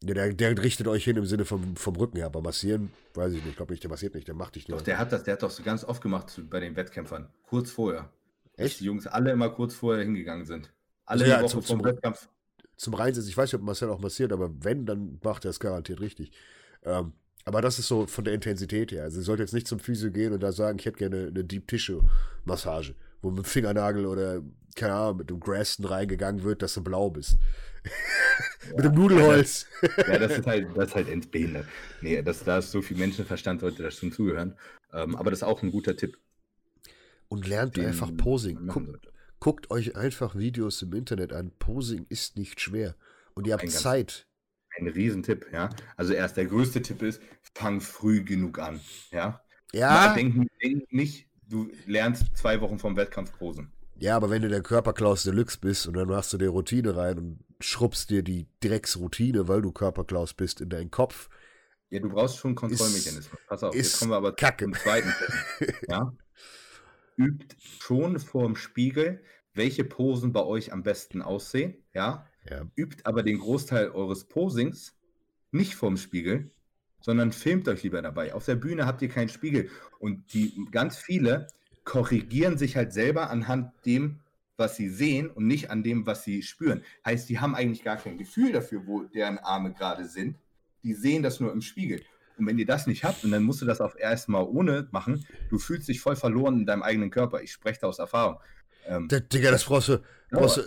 Ja, der, der, richtet euch hin im Sinne vom, vom Rücken her, aber massieren, weiß ich nicht. Ich glaube nicht, der massiert nicht, der macht dich nur. Doch, der hat das, der hat doch so ganz oft gemacht bei den Wettkämpfern. Kurz vorher. Echt? Die Jungs alle immer kurz vorher hingegangen sind. Alle also ja, Woche zum, vom Wettkampf. Zum Reinsetzen, ich weiß nicht, ob Marcel auch massiert, aber wenn, dann macht er es garantiert richtig. Ähm, aber das ist so von der Intensität her. Also, ihr sollt jetzt nicht zum Physio gehen und da sagen, ich hätte gerne eine Deep Tissue Massage, wo mit dem Fingernagel oder, keine Ahnung, mit dem Graston reingegangen wird, dass du blau bist. Ja, mit dem Nudelholz. ja, das ist halt, das ist halt entbehindert. Nee, das, da ist so viel Menschenverstand, sollte das schon zugehören. Ähm, aber das ist auch ein guter Tipp und lernt Den einfach Posing. Guckt, guckt euch einfach Videos im Internet an. Posing ist nicht schwer. Und ihr habt ein Zeit. Ein Riesentipp, ja. Also erst der größte Tipp ist, fang früh genug an. Ja. Ja. Denk, denk nicht, du lernst zwei Wochen vom Wettkampf posen. Ja, aber wenn du der Körperklaus Deluxe bist und dann machst du dir Routine rein und schrubbst dir die Drecksroutine, weil du Körperklaus bist, in deinen Kopf. Ja, du brauchst schon Kontrollmechanismus. Pass auf, jetzt kommen wir aber Kacke. zum zweiten Tipp. Ja übt schon vorm Spiegel, welche Posen bei euch am besten aussehen, ja? ja. Übt aber den Großteil eures Posings nicht vorm Spiegel, sondern filmt euch lieber dabei. Auf der Bühne habt ihr keinen Spiegel und die ganz viele korrigieren sich halt selber anhand dem, was sie sehen und nicht an dem, was sie spüren. Heißt, die haben eigentlich gar kein Gefühl dafür, wo deren Arme gerade sind. Die sehen das nur im Spiegel. Und wenn ihr das nicht habt, und dann musst du das auf erstmal ohne machen, du fühlst dich voll verloren in deinem eigenen Körper. Ich spreche da aus Erfahrung. Ähm, Digga, das brauchst du. Brauchst du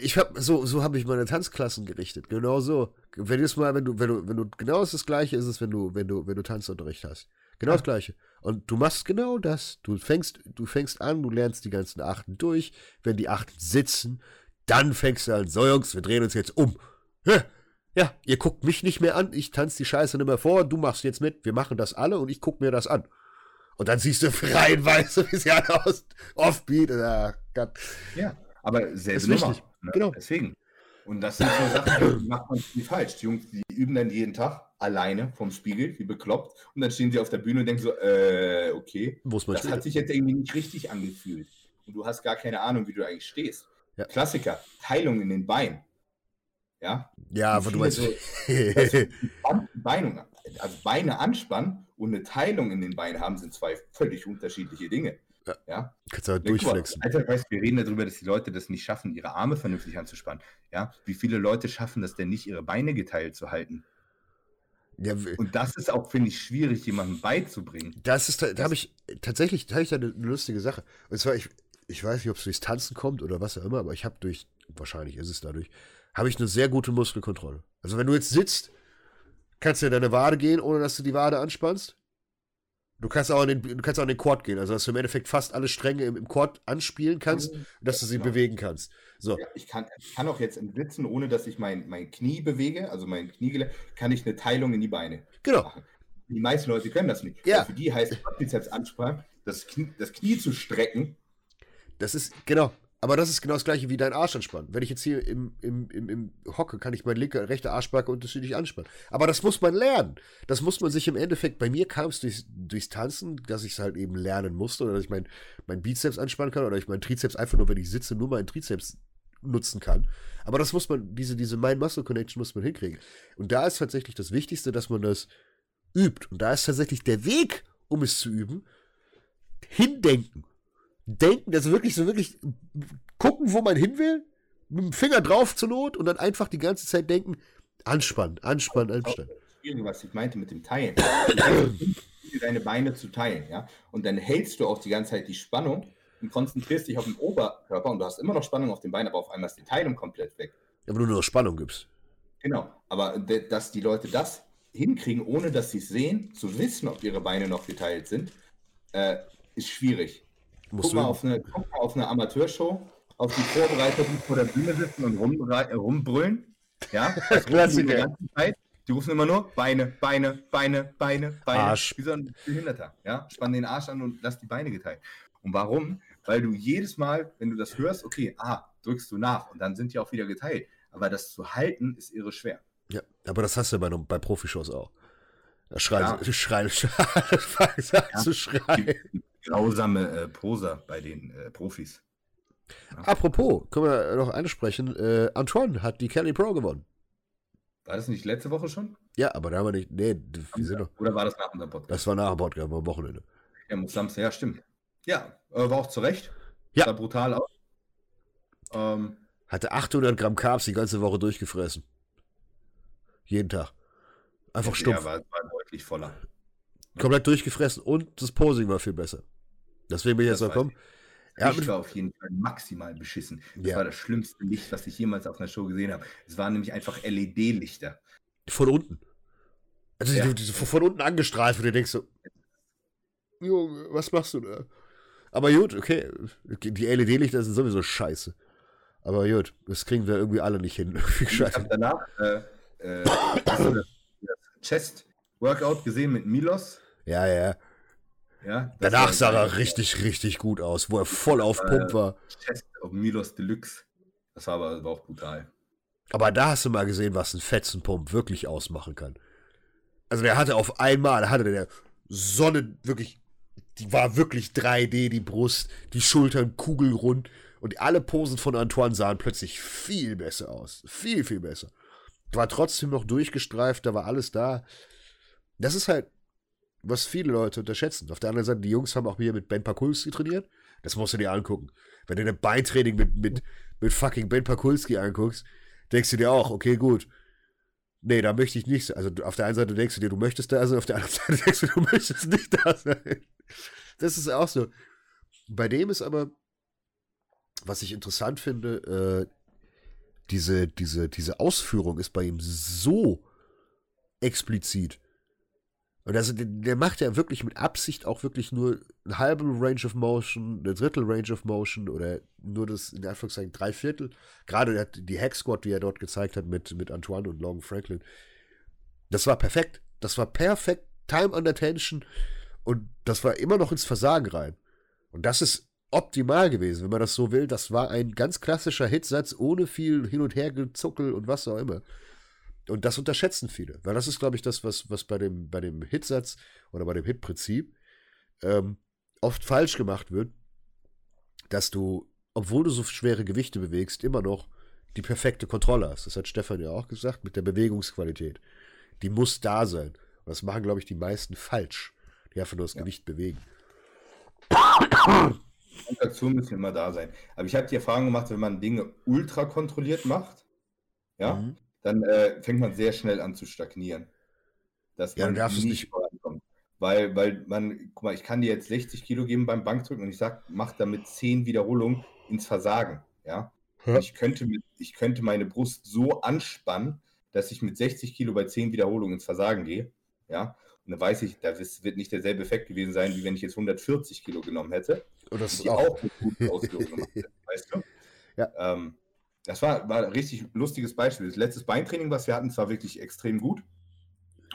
ich habe so so habe ich meine Tanzklassen gerichtet. Genau so. Wenn du mal, wenn du wenn du wenn du genau das gleiche ist es, wenn du wenn du wenn du Tanzunterricht hast. Genau das gleiche. Und du machst genau das. Du fängst du fängst an, du lernst die ganzen Achten durch. Wenn die Achten sitzen, Dann fängst du an, so Jungs, wir drehen uns jetzt um. Ja, ihr guckt mich nicht mehr an, ich tanze die Scheiße nicht mehr vor, du machst jetzt mit, wir machen das alle und ich guck mir das an. Und dann siehst du reihenweise, wie sie alle aus Offbeat. Ah, Gott. Ja, aber selbe Nummer. Ne? Genau. Deswegen. Und das sind so Sachen, die macht man nicht falsch. Die Jungs, die üben dann jeden Tag alleine vom Spiegel, wie bekloppt. Und dann stehen sie auf der Bühne und denken so, äh, okay, das stehen? hat sich jetzt irgendwie nicht richtig angefühlt. Und du hast gar keine Ahnung, wie du eigentlich stehst. Ja. Klassiker, Teilung in den Beinen. Ja, ja aber du meinst. So, Beine, also Beine anspannen und eine Teilung in den Beinen haben, sind zwei völlig unterschiedliche Dinge. Ja. ja? Kannst du halt durchflexen. Alter, weißt, wir reden darüber, dass die Leute das nicht schaffen, ihre Arme vernünftig anzuspannen. Ja, wie viele Leute schaffen das denn nicht, ihre Beine geteilt zu halten? Ja, und das ist auch, finde ich, schwierig, jemandem beizubringen. Das ist, da, da habe ich tatsächlich, da habe ich da eine lustige Sache. Und zwar, ich, ich weiß nicht, ob es durchs Tanzen kommt oder was auch immer, aber ich habe durch, wahrscheinlich ist es dadurch, habe ich eine sehr gute Muskelkontrolle. Also wenn du jetzt sitzt, kannst du in deine Wade gehen, ohne dass du die Wade anspannst. Du kannst auch in den, du kannst auch in den Quad gehen, also dass du im Endeffekt fast alle Stränge im, im Quad anspielen kannst, mhm. dass du sie genau. bewegen kannst. So. Ja, ich, kann, ich kann auch jetzt im Sitzen, ohne dass ich mein, mein Knie bewege, also mein Kniegelenk, kann ich eine Teilung in die Beine genau. machen. Die meisten Leute können das nicht. Ja. Für die heißt Bizeps anspannen, das Knie, das Knie zu strecken. Das ist, genau. Aber das ist genau das gleiche wie dein Arsch anspannen. Wenn ich jetzt hier im, im, im, im hocke, kann ich mein linker, rechter Arschbacke unterschiedlich anspannen. Aber das muss man lernen. Das muss man sich im Endeffekt, bei mir kam es durchs, durchs Tanzen, dass ich es halt eben lernen musste, oder dass ich mein, mein Bizeps anspannen kann, oder ich meinen Trizeps einfach nur, wenn ich sitze, nur meinen Trizeps nutzen kann. Aber das muss man, diese, diese Mind-Muscle-Connection muss man hinkriegen. Und da ist tatsächlich das Wichtigste, dass man das übt. Und da ist tatsächlich der Weg, um es zu üben, hindenken denken, also wirklich so wirklich gucken, wo man hin will, mit dem Finger drauf zur Not und dann einfach die ganze Zeit denken, anspannen, anspannen, anspannen. Was ich meinte mit dem Teilen. deine Beine zu teilen, ja. Und dann hältst du auch die ganze Zeit die Spannung und konzentrierst dich auf den Oberkörper und du hast immer noch Spannung auf den Beinen, aber auf einmal ist die Teilung komplett weg. Ja, aber du nur noch Spannung gibst. Genau, aber dass die Leute das hinkriegen, ohne dass sie es sehen, zu wissen, ob ihre Beine noch geteilt sind, äh, ist schwierig. Guck mal, auf eine, guck mal auf eine Amateurshow, auf die Vorbereiter, die vor der Bühne sitzen und rum, rumbrüllen. Ja, das Klassiker. Die, ganze Zeit. die rufen immer nur Beine, Beine, Beine, Beine, Beine. Arsch. Wie so ein Behinderter. Ja, spann den Arsch an und lass die Beine geteilt. Und warum? Weil du jedes Mal, wenn du das hörst, okay, ah, drückst du nach und dann sind die auch wieder geteilt. Aber das zu halten ist irre schwer. Ja, aber das hast du bei, bei Profishows auch. Da schreien, ja. schreien, schreien, ja. zu schreien grausame äh, Poser bei den äh, Profis. Ja. Apropos, können wir noch ansprechen, äh, Antoine hat die Kelly Pro gewonnen. War das nicht letzte Woche schon? Ja, aber da haben wir nicht. Nee, wir sind noch. Oder war das nach unserem Podcast? Das war nach dem Podcast, am Wochenende. Ja, muss Samstag, ja, stimmt. Ja, äh, war auch zu Recht. Ja. Sah brutal aus. Ähm, Hatte 800 Gramm Carbs die ganze Woche durchgefressen. Jeden Tag. Einfach stumpf. Ja, war, war deutlich voller. Komplett durchgefressen und das Posing war viel besser. Deswegen bin ich jetzt gekommen. Ja, Licht war auf jeden Fall maximal beschissen. Das ja. war das schlimmste Licht, was ich jemals auf einer Show gesehen habe. Es waren nämlich einfach LED-Lichter. Von unten. Also ja. die, die, von unten angestrahlt, wo du denkst so, Junge, was machst du da? Aber gut, okay. Die LED-Lichter sind sowieso scheiße. Aber gut, das kriegen wir irgendwie alle nicht hin. ich habe danach äh, äh, das Chest-Workout gesehen mit Milos. Ja, ja. Ja, Danach sah er richtig, richtig gut aus, wo er voll auf Pump war. Chest auf Milos Deluxe. Das war aber war auch brutal. Aber da hast du mal gesehen, was ein Fetzenpump wirklich ausmachen kann. Also der hatte auf einmal, hatte der Sonne wirklich, die war wirklich 3D, die Brust, die Schultern kugelrund und alle Posen von Antoine sahen plötzlich viel besser aus. Viel, viel besser. War trotzdem noch durchgestreift, da war alles da. Das ist halt, was viele Leute unterschätzen. Auf der anderen Seite, die Jungs haben auch hier mit Ben Pakulski trainiert. Das musst du dir angucken. Wenn du ein Beintraining mit, mit, mit fucking Ben Pakulski anguckst, denkst du dir auch, okay, gut. Nee, da möchte ich nicht. Also auf der einen Seite denkst du dir, du möchtest da sein, auf der anderen Seite denkst du, du möchtest nicht da sein. Das ist auch so. Bei dem ist aber, was ich interessant finde, äh, diese, diese, diese Ausführung ist bei ihm so explizit. Und also, der, der macht ja wirklich mit Absicht auch wirklich nur ein halbe Range of Motion, eine Drittel Range of Motion oder nur das, in Anführungszeichen, drei Viertel. Gerade die Hack Squad, die er dort gezeigt hat mit, mit Antoine und Logan Franklin. Das war perfekt. Das war perfekt. Time under Tension. Und das war immer noch ins Versagen rein. Und das ist optimal gewesen, wenn man das so will. Das war ein ganz klassischer Hitsatz ohne viel Hin- und Hergezuckel und was auch immer. Und das unterschätzen viele, weil das ist, glaube ich, das, was, was bei dem, bei dem Hitsatz oder bei dem Hitprinzip ähm, oft falsch gemacht wird, dass du, obwohl du so schwere Gewichte bewegst, immer noch die perfekte Kontrolle hast. Das hat Stefan ja auch gesagt, mit der Bewegungsqualität. Die muss da sein. Und das machen, glaube ich, die meisten falsch, die einfach nur das ja. Gewicht bewegen. Konzentration müssen immer da sein. Aber ich habe die Erfahrung gemacht, wenn man Dinge ultra kontrolliert macht, ja, mhm. Dann äh, fängt man sehr schnell an zu stagnieren. Dass ja, man nicht, nicht vorankommt. Weil, weil man, guck mal, ich kann dir jetzt 60 Kilo geben beim Bankdrücken und ich sage, mach damit 10 Wiederholungen ins Versagen. Ja. ja. Ich, könnte mit, ich könnte meine Brust so anspannen, dass ich mit 60 Kilo bei 10 Wiederholungen ins Versagen gehe. Ja. Und dann weiß ich, das wird nicht derselbe Effekt gewesen sein, wie wenn ich jetzt 140 Kilo genommen hätte. Und das ist auch, auch eine gute Ausführung gemacht hätte, weißt du? Ja. Ähm, das war, war ein richtig lustiges Beispiel. Das letzte Beintraining, was wir hatten, war wirklich extrem gut.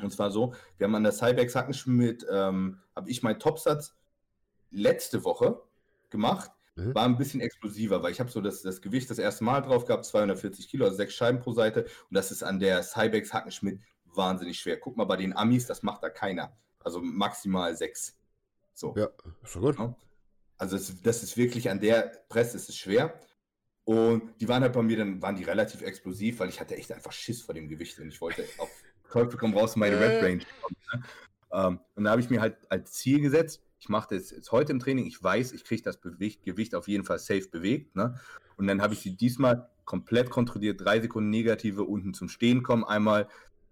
Und zwar so, wir haben an der Cybex Hackenschmidt, ähm, habe ich meinen Topsatz letzte Woche gemacht. Mhm. War ein bisschen explosiver, weil ich habe so das, das Gewicht das erste Mal drauf gehabt, 240 Kilo, also sechs Scheiben pro Seite. Und das ist an der Cybex Hackenschmidt wahnsinnig schwer. Guck mal bei den Amis, das macht da keiner. Also maximal sechs. So. Ja, ist doch gut. Also es, das ist wirklich an der Presse ist es schwer. Und die waren halt bei mir, dann waren die relativ explosiv, weil ich hatte echt einfach Schiss vor dem Gewicht und ich wollte auf Teufel komm raus in meine Red Range kommen. Ne? Ähm, und da habe ich mir halt als Ziel gesetzt, ich mache das jetzt heute im Training, ich weiß, ich kriege das Gewicht, Gewicht auf jeden Fall safe bewegt. Ne? Und dann habe ich sie diesmal komplett kontrolliert, drei Sekunden negative unten zum Stehen kommen, einmal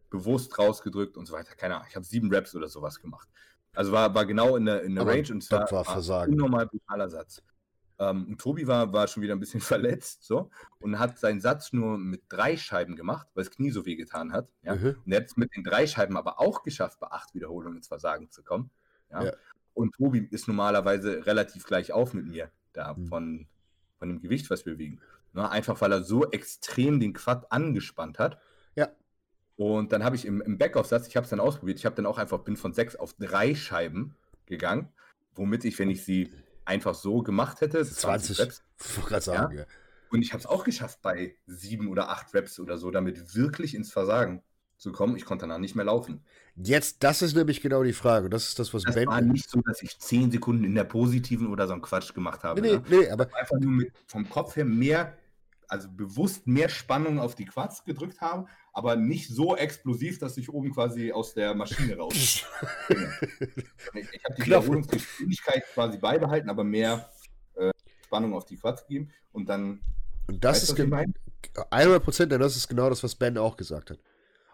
bewusst rausgedrückt und so weiter. Keine Ahnung, ich habe sieben Raps oder sowas gemacht. Also war, war genau in der, in der Range und es war, war unnormal brutaler Satz. Ähm, und Tobi war, war schon wieder ein bisschen verletzt so und hat seinen Satz nur mit drei Scheiben gemacht, weil das Knie so weh getan hat. Ja? Mhm. Und er hat es mit den drei Scheiben aber auch geschafft, bei acht Wiederholungen ins Versagen zu kommen. Ja? ja. Und Tobi ist normalerweise relativ gleich auf mit mir, da mhm. von, von dem Gewicht, was wir wiegen. Ne? Einfach weil er so extrem den Quad angespannt hat. Ja. Und dann habe ich im, im Backoff-Satz, ich habe es dann ausprobiert, ich habe dann auch einfach, bin von sechs auf drei Scheiben gegangen, womit ich, wenn ich sie einfach so gemacht hätte, 20, 20 Reps, sagen, ja, und ich habe es auch geschafft, bei sieben oder acht Reps oder so, damit wirklich ins Versagen zu kommen. Ich konnte danach nicht mehr laufen. Jetzt, das ist nämlich genau die Frage. Das ist das, was das Ben. war nicht so, dass ich zehn Sekunden in der positiven oder so einen Quatsch gemacht habe. Nee, ne? nee, aber. Einfach nur mit, vom Kopf her mehr also bewusst mehr Spannung auf die Quads gedrückt haben, aber nicht so explosiv, dass ich oben quasi aus der Maschine raus. ich, ich habe die Wiederholungsgeschwindigkeit quasi beibehalten, aber mehr äh, Spannung auf die Quads gegeben und dann. Und das ist genau 100 Prozent, das ist genau das, was Ben auch gesagt hat.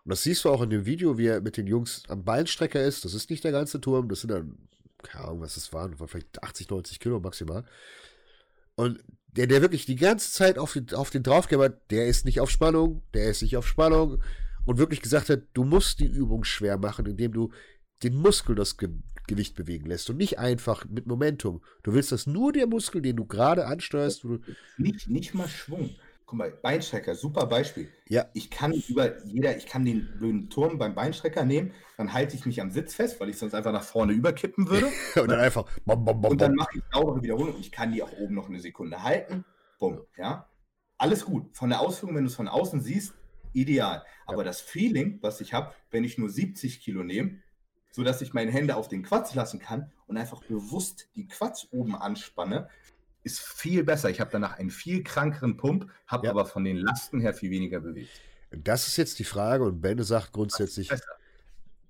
Und das siehst du auch in dem Video, wie er mit den Jungs am Beinstrecker ist. Das ist nicht der ganze Turm, das sind dann, keine Ahnung, was das waren, vielleicht 80, 90 Kilo maximal. Und der, der wirklich die ganze Zeit auf den, auf den draufgehört, der ist nicht auf Spannung, der ist nicht auf Spannung und wirklich gesagt hat, du musst die Übung schwer machen, indem du den Muskel das Ge Gewicht bewegen lässt und nicht einfach mit Momentum. Du willst, dass nur der Muskel, den du gerade ansteuerst. Du nicht, nicht mal Schwung guck mal, Beinstrecker, super Beispiel. Ja. Ich kann über jeder, ich kann den blöden Turm beim Beinstrecker nehmen, dann halte ich mich am Sitz fest, weil ich sonst einfach nach vorne überkippen würde. und dann einfach. Bom, bom, bom, und dann mache ich saubere Wiederholung und ich kann die auch oben noch eine Sekunde halten. Bumm, ja. Alles gut. Von der Ausführung, wenn du es von außen siehst, ideal. Aber ja. das Feeling, was ich habe, wenn ich nur 70 Kilo nehme, sodass ich meine Hände auf den Quatsch lassen kann und einfach bewusst die Quatsch oben anspanne, ist viel besser. Ich habe danach einen viel krankeren Pump, habe ja. aber von den Lasten her viel weniger bewegt. Das ist jetzt die Frage und Ben sagt grundsätzlich,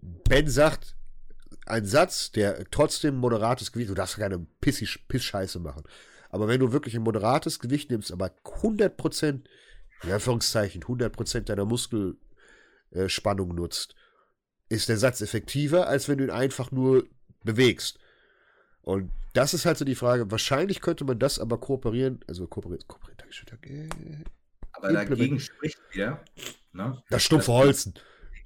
Ben sagt, ein Satz, der trotzdem moderates Gewicht, du darfst keine Piss-Scheiße machen, aber wenn du wirklich ein moderates Gewicht nimmst, aber 100%, in Anführungszeichen, 100% deiner Muskelspannung nutzt, ist der Satz effektiver, als wenn du ihn einfach nur bewegst. Und das ist halt so die Frage. Wahrscheinlich könnte man das aber kooperieren, also kooperieren, kooperieren, Dankeschön, danke. Aber dagegen spricht wieder, ne? Das stumpfe Holzen.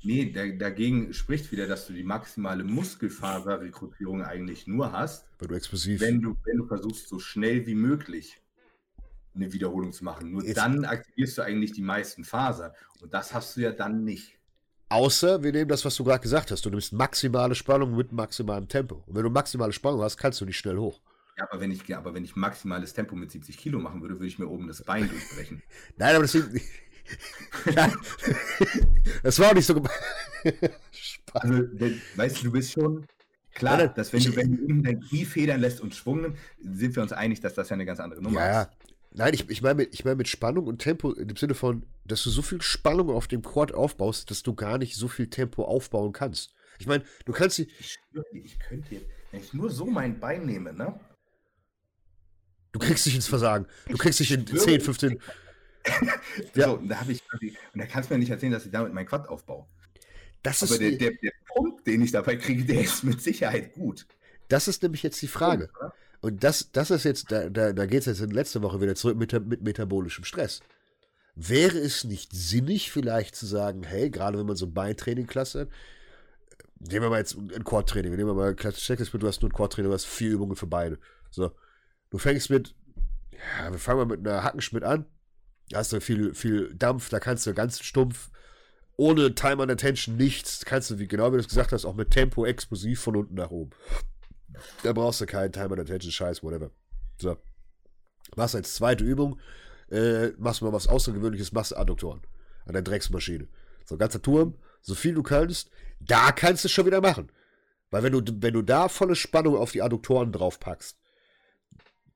Nee, da, dagegen spricht wieder, dass du die maximale Muskelfaserrekrutierung eigentlich nur hast, Weil du explosiv. wenn du, wenn du versuchst, so schnell wie möglich eine Wiederholung zu machen. Nur Jetzt- dann aktivierst du eigentlich die meisten Fasern. Und das hast du ja dann nicht. Außer wir nehmen das, was du gerade gesagt hast. Du nimmst maximale Spannung mit maximalem Tempo. Und wenn du maximale Spannung hast, kannst du nicht schnell hoch. Ja, aber wenn ich, aber wenn ich maximales Tempo mit 70 Kilo machen würde, würde ich mir oben das Bein durchbrechen. Nein, aber deswegen. Nein. das war auch nicht so gemeint. Also, weißt du, du bist schon klar, dass wenn du, wenn du unten dein Knie federn lässt und Schwung nimmst, sind wir uns einig, dass das ja eine ganz andere Nummer Ja, ja. Nein, ich, ich meine mit, ich mein mit Spannung und Tempo im Sinne von, dass du so viel Spannung auf dem Quad aufbaust, dass du gar nicht so viel Tempo aufbauen kannst. Ich meine, du kannst die, Ich ich könnte jetzt, wenn ich nur so mein Bein nehme, ne? du kriegst dich ins Versagen. Du kriegst dich in schwöre, 10, 15. Ja. So, und da habe ich, und da kannst du mir nicht erzählen, dass ich damit mein Quad aufbaue. Das Aber ist, der, der, der Punkt, den ich dabei kriege, der ist mit Sicherheit gut. das ist nämlich jetzt die Frage. Oder? Und das, das ist jetzt, da, da, da geht es jetzt in letzter Woche wieder zurück mit, mit metabolischem Stress. Wäre es nicht sinnig, vielleicht zu sagen, hey, gerade wenn man so ein Beintraining-Klasse hat, nehmen wir mal jetzt ein Quad-Training, nehmen wir mal ein klassisches mit, du hast nur ein Quad-Training, du hast vier Übungen für Beine. So. Du fängst mit, ja, wir fangen mal mit einer Hackenschmidt an, da hast du viel, viel Dampf, da kannst du ganz stumpf, ohne Time and Attention nichts, kannst du, wie genau wie du es gesagt hast, auch mit Tempo explosiv von unten nach oben. Da brauchst du keinen Time and Attention, Scheiß, whatever. So. Machst als zweite Übung, äh, machst mal was Außergewöhnliches, machst Adduktoren an der Drecksmaschine. So, ganzer Turm, so viel du kannst, da kannst du es schon wieder machen. Weil wenn du, wenn du da volle Spannung auf die Adduktoren draufpackst,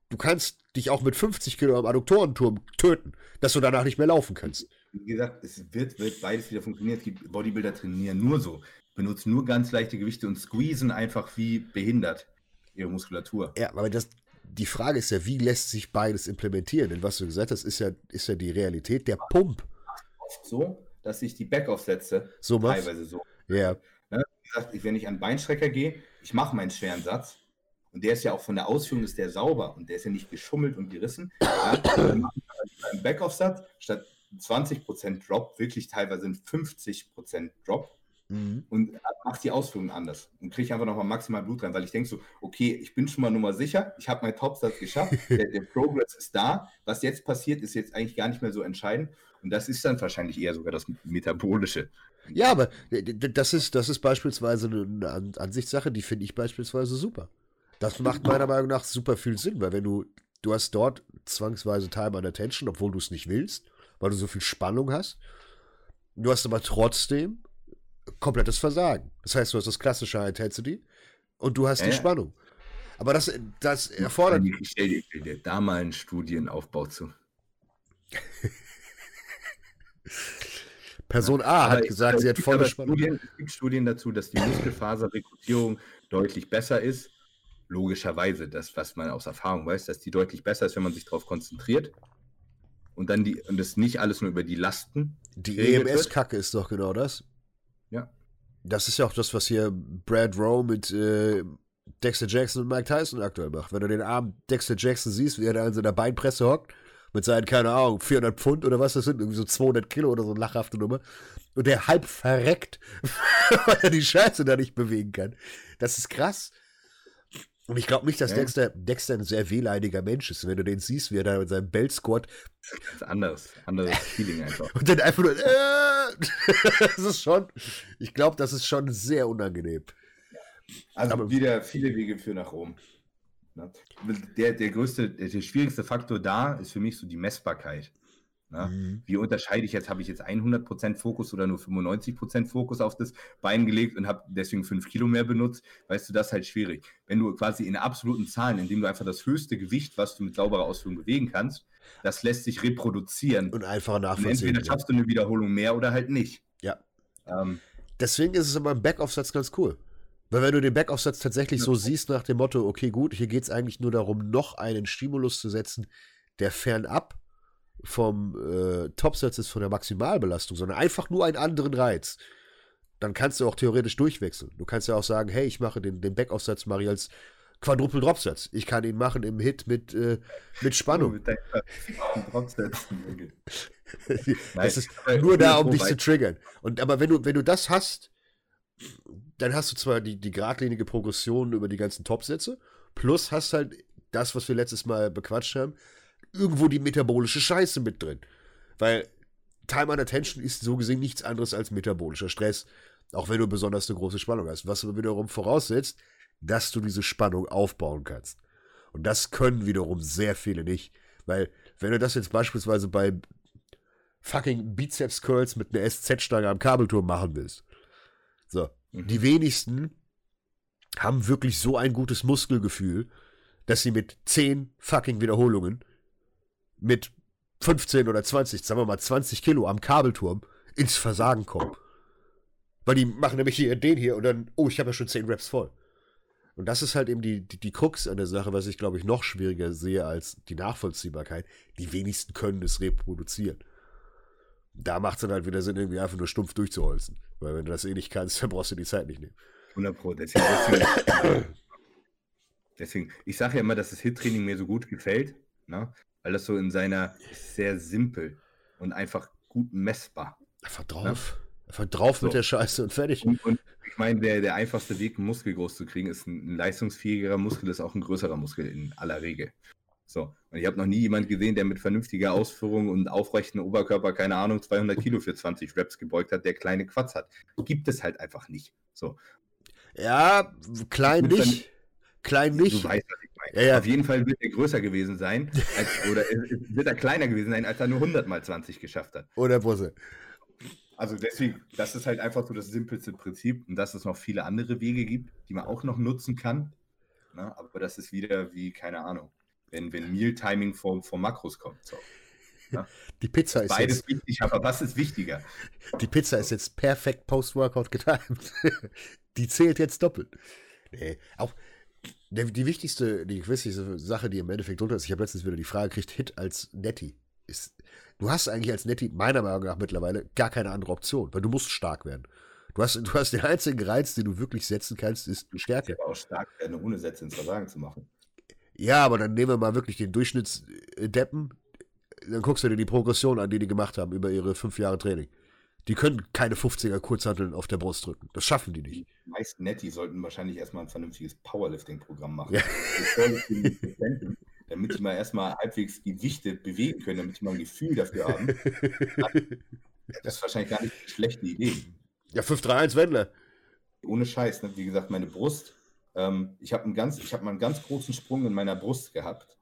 du kannst dich auch mit 50 Kilo am Adduktorenturm töten, dass du danach nicht mehr laufen kannst. Wie gesagt, es wird, wird beides wieder funktionieren. Es Bodybuilder trainieren nur so, benutzen nur ganz leichte Gewichte und squeezen einfach wie behindert ihre Muskulatur. Ja, aber das, die Frage ist ja, wie lässt sich beides implementieren? Denn was du gesagt hast, ist ja, ist ja die Realität der Pump. Oft so, dass ich die Backoff-Sätze So machst teilweise so Ja, Wie gesagt, wenn ich an Beinstrecker gehe, ich mache meinen schweren Satz und der ist ja auch von der Ausführung ist der sauber und der ist ja nicht geschummelt und gerissen. Ja, dann beim Backoff-Satz statt 20% Drop wirklich teilweise einen 50% Drop mhm. und mache die Ausführung anders und kriege einfach nochmal maximal Blut rein, weil ich denke so, okay, ich bin schon mal Nummer sicher, ich habe meinen Topsatz geschafft, der, der Progress ist da, was jetzt passiert, ist jetzt eigentlich gar nicht mehr so entscheidend und das ist dann wahrscheinlich eher sogar das Metabolische. Ja, aber das ist, das ist beispielsweise eine An Ansichtssache, die finde ich beispielsweise super. Das macht meiner Meinung nach super viel Sinn, weil wenn du, du hast dort zwangsweise Time and Attention, obwohl du es nicht willst, weil du so viel Spannung hast. Du hast aber trotzdem komplettes Versagen. Das heißt, du hast das klassische High Intensity und du hast Ja, die. Spannung. Aber das, das erfordert. Ich stell dir, stell dir da mal einen Studienaufbau zu. Person A hat Aber gesagt, es sie hat volle Spannung. Studien, es gibt Studien dazu, dass die Muskelfaserrekrutierung deutlich besser ist. Logischerweise, das, was man aus Erfahrung weiß, dass die deutlich besser ist, wenn man sich darauf konzentriert. Und dann die, und das nicht alles nur über die Lasten. Die. EMS-Kacke ist doch genau das. Das ist ja auch das, was hier Brad Rowe mit äh, Dexter Jackson und Mike Tyson aktuell macht. Wenn du den armen Dexter Jackson siehst, wie er da in seiner Beinpresse hockt, mit seinen, keine Ahnung, 400 Pfund oder was das sind, irgendwie so 200 Kilo oder so eine lachhafte Nummer, und der halb verreckt, weil er die Scheiße da nicht bewegen kann. Das ist krass. Und ich glaube nicht, dass Ja. Dexter, Dexter ein sehr wehleidiger Mensch ist. Wenn du den siehst, wie er da mit seinem Belt squat Das ist anderes, anderes Feeling einfach. und dann einfach nur, äh, das ist schon, ich glaube, das ist schon sehr unangenehm. Also Aber- wieder viele Wege führen nach Rom. Ne? Der, der größte, der schwierigste Faktor da ist für mich so die Messbarkeit. Ne? Mhm. Wie unterscheide ich jetzt, habe ich jetzt 100% Fokus oder nur 95% Fokus auf das Bein gelegt und habe deswegen 5 Kilo mehr benutzt, weißt du, das ist halt schwierig. Wenn du quasi in absoluten Zahlen, indem du einfach das höchste Gewicht, was du mit sauberer Ausführung bewegen kannst, das lässt sich reproduzieren. Und einfacher Und nachvollziehen. entweder schaffst du eine Wiederholung mehr oder halt nicht. Ja. Ähm, Deswegen ist es immer im Backoff-Satz ganz cool. Weil wenn du den Backoff-Satz tatsächlich so siehst nach dem Motto, okay, gut, hier geht es eigentlich nur darum, noch einen Stimulus zu setzen, der fernab vom äh, Topsatz ist, von der Maximalbelastung, sondern einfach nur einen anderen Reiz, dann kannst du auch theoretisch durchwechseln. Du kannst ja auch sagen, hey, ich mache den, den Backoff-Satz, mache ich als Quadruple Dropsatz. Ich kann ihn machen im Hit mit, äh, mit Spannung. mit das ist nur da, um dich zu triggern. Und aber wenn du, wenn du das hast, dann hast du zwar die, die geradlinige Progression über die ganzen Topsätze, plus hast halt das, was wir letztes Mal bequatscht haben, irgendwo die metabolische Scheiße mit drin. Weil Time and Attention ist so gesehen nichts anderes als metabolischer Stress. Auch wenn du besonders eine große Spannung hast. Was aber wiederum voraussetzt, dass du diese Spannung aufbauen kannst. Und das können wiederum sehr viele nicht. Weil, wenn du das jetzt beispielsweise bei fucking Bizeps Curls mit einer SZ-Stange am Kabelturm machen willst. So. Mhm. Die wenigsten haben wirklich so ein gutes Muskelgefühl, dass sie mit 10 fucking Wiederholungen mit 15 oder 20, sagen wir mal 20 Kilo am Kabelturm ins Versagen kommen. Weil die machen nämlich hier den hier und dann, oh, ich habe ja schon 10 Raps voll. Und das ist halt eben die, die, die Krux an der Sache, was ich glaube ich noch schwieriger sehe als die Nachvollziehbarkeit. Die wenigsten können es reproduzieren. Da macht es dann halt wieder Sinn, irgendwie einfach nur stumpf durchzuholzen. Weil wenn du das eh nicht kannst, dann brauchst du die Zeit nicht nehmen. 100 Pro. Deswegen, deswegen, deswegen ich sage ja immer, dass das Hit-Training mir so gut gefällt, ne? Weil das so in seiner sehr simpel und einfach gut messbar. Einfach drauf. Ne? Einfach drauf so. mit der Scheiße und fertig. Und, und ich meine, der, der einfachste Weg, einen Muskel groß zu kriegen, ist ein, ein leistungsfähigerer Muskel, ist auch ein größerer Muskel in aller Regel. So. Und ich habe noch nie jemanden gesehen, der mit vernünftiger Ausführung und aufrechten Oberkörper, keine Ahnung, 200 Kilo für 20 Reps gebeugt hat, der kleine Quatsch hat. Gibt es halt einfach nicht. So. Ja, klein nicht. Klein nicht. Du weißt, was ich meine. Ja, ja. Auf jeden Fall wird er größer gewesen sein, als, oder wird er kleiner gewesen sein, als er nur 100 mal 20 geschafft hat. Oder Busse. Also deswegen, das ist halt einfach so das simpelste Prinzip und dass es noch viele andere Wege gibt, die man auch noch nutzen kann. Na, ne? aber das ist wieder wie, keine Ahnung, wenn, wenn Meal-Timing vor, vor Makros kommt. So. Ja. Die Pizza ist Beides jetzt, wichtig, aber was ist wichtiger? Die Pizza ist jetzt perfekt post-Workout getimed. Die zählt jetzt doppelt. Nee, auch der, die wichtigste, die wichtigste Sache, die im Endeffekt drunter ist, ich habe letztens wieder die Frage gekriegt, Hit als Netty. Ist, du hast eigentlich als Netty meiner Meinung nach mittlerweile gar keine andere Option, weil du musst stark werden. Du hast, du hast den einzigen Reiz, den du wirklich setzen kannst, ist Stärke. Du auch stark werden, ohne Sätze ins Versagen zu machen. Ja, aber dann nehmen wir mal wirklich den Durchschnittsdeppen. Dann guckst du dir die Progression an, die die gemacht haben über ihre fünf Jahre Training. Die können keine 50er Kurzhanteln auf der Brust drücken. Das schaffen die nicht. Die meisten Netty sollten wahrscheinlich erstmal ein vernünftiges Powerlifting-Programm machen. Ja. damit sie mal erstmal halbwegs Gewichte bewegen können, damit sie mal ein Gefühl dafür haben. Das ist wahrscheinlich gar nicht eine schlechte Idee. Ja, 5-3-1 Wendler. Ohne Scheiß, ne? wie gesagt, meine Brust. Ähm, ich habe ganz, mal einen ganz großen Sprung in meiner Brust gehabt,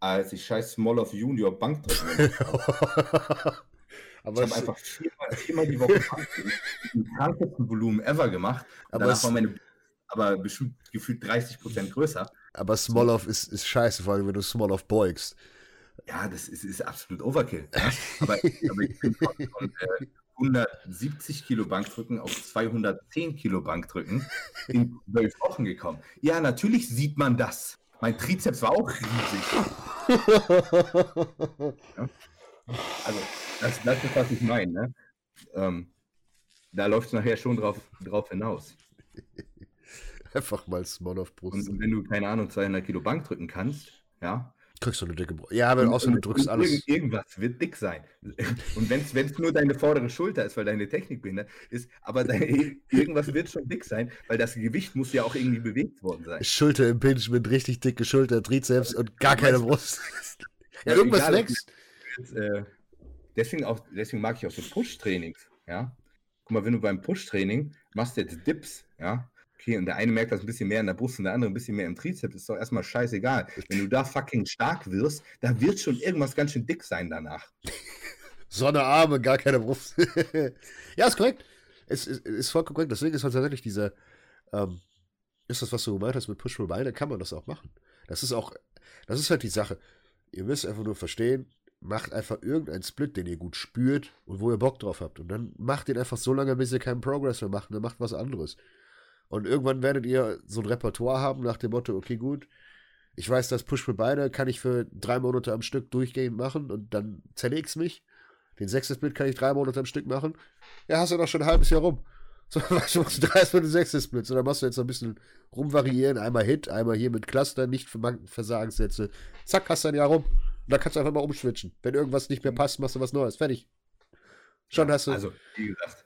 als ich scheiß Small of Junior Bankdrücken Aber ich habe einfach viermal, viermal die Woche den krankesten Volumen ever gemacht. Aber danach war meine aber bestimmt gefühlt 30 Prozent größer. Aber Smoloff ist, ist scheiße, vor allem wenn du Smoloff beugst. Ja, das ist, ist absolut Overkill. Ja? Aber, aber, ich bin von, von äh, 170 Kilo Bankdrücken auf 210 Kilo Bankdrücken in zwölf Wochen gekommen. Ja, natürlich sieht man das. Mein Trizeps war auch riesig. ja? Also, das, das ist, was ich meine. Ne? Ähm, da läuft es nachher schon drauf, drauf hinaus. Einfach mal Small auf Brust. Und wenn du, keine Ahnung, 200 Kilo Bank drücken kannst, ja. Kriegst du eine dicke Brust. Ja, aber außer du drückst alles. Irgendwas wird dick sein. Und wenn es nur deine vordere Schulter ist, weil deine Technik behindert ist, aber deine, irgendwas wird schon dick sein, weil das Gewicht muss ja auch irgendwie bewegt worden sein. Schulter im Pinch mit richtig dicke Schulter, Trizeps und gar keine Brust. ja, irgendwas wächst. Äh, deswegen, auch, deswegen mag ich auch so Push-Trainings, ja. Guck mal, wenn du beim Push-Training machst jetzt Dips, ja, okay, und der eine merkt das ein bisschen mehr in der Brust und der andere ein bisschen mehr im Trizeps, ist doch erstmal scheißegal. Wenn du da fucking stark wirst, da wird schon irgendwas ganz schön dick sein danach. Sonne, Arme, gar keine Brust. ja, ist korrekt. Es ist, ist, vollkommen korrekt. Deswegen ist halt tatsächlich dieser, ähm, ist das, was du gemeint hast mit Push Pull Beine, kann man das auch machen. Das ist auch, das ist halt die Sache. Ihr müsst einfach nur verstehen, macht einfach irgendeinen Split, den ihr gut spürt und wo ihr Bock drauf habt. Und dann macht den einfach so lange, bis ihr keinen Progress mehr macht. Und dann macht was anderes. Und irgendwann werdet ihr so ein Repertoire haben nach dem Motto, okay, gut, ich weiß, das Push für beide kann ich für drei Monate am Stück durchgehend machen und dann zerleg's mich. Den sechsten Split kann ich drei Monate am Stück machen. Ja, hast du doch schon ein halbes Jahr rum. So, machst du drei Splits und sechs Splits. Und dann machst du jetzt noch ein bisschen rumvariieren. Einmal Hit, einmal hier mit Cluster, nicht Versagenssätze. Zack, hast du ein Jahr rum. Und dann kannst du einfach mal umschwitchen. Wenn irgendwas nicht mehr passt, machst du was Neues. Fertig. Schon hast du. Also, wie gesagt,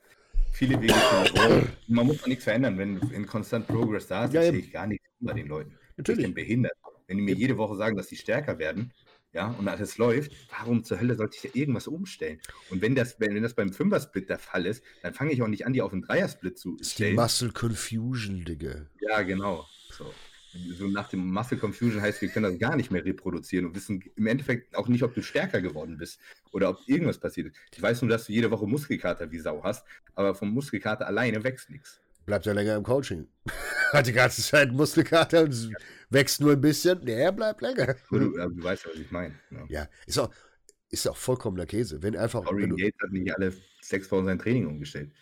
viele Wege für Man muss auch nichts verändern. Wenn in Constant Progress da ist, ja, sehe ich gar nichts bei den Leuten. Natürlich. Ich bin behindert. Wenn die mir jede Woche sagen, dass sie stärker werden, ja, und alles läuft, warum zur Hölle sollte ich da irgendwas umstellen? Und wenn das, wenn, wenn das beim Fünfer-Split der Fall ist, dann fange ich auch nicht an, die auf einen Dreier-Split zu stellen. Die Muscle Confusion, Digga. Ja, genau. So. So. nach dem Muscle Confusion heißt, wir können das gar nicht mehr reproduzieren und wissen im Endeffekt auch nicht, ob du stärker geworden bist oder ob irgendwas passiert ist. Ich weiß nur, dass du jede Woche Muskelkater wie Sau hast, aber vom Muskelkater alleine wächst nichts. Bleibt ja länger im Coaching. Hat die ganze Zeit Muskelkater und wächst nur ein bisschen, der bleibt länger. Du, du weißt ja, was ich meine. Ja. Ne? ja, ist auch, ist auch vollkommener Käse. Wenn einfach. Dorian Gates hat nicht alle sechs Wochen sein Training umgestellt.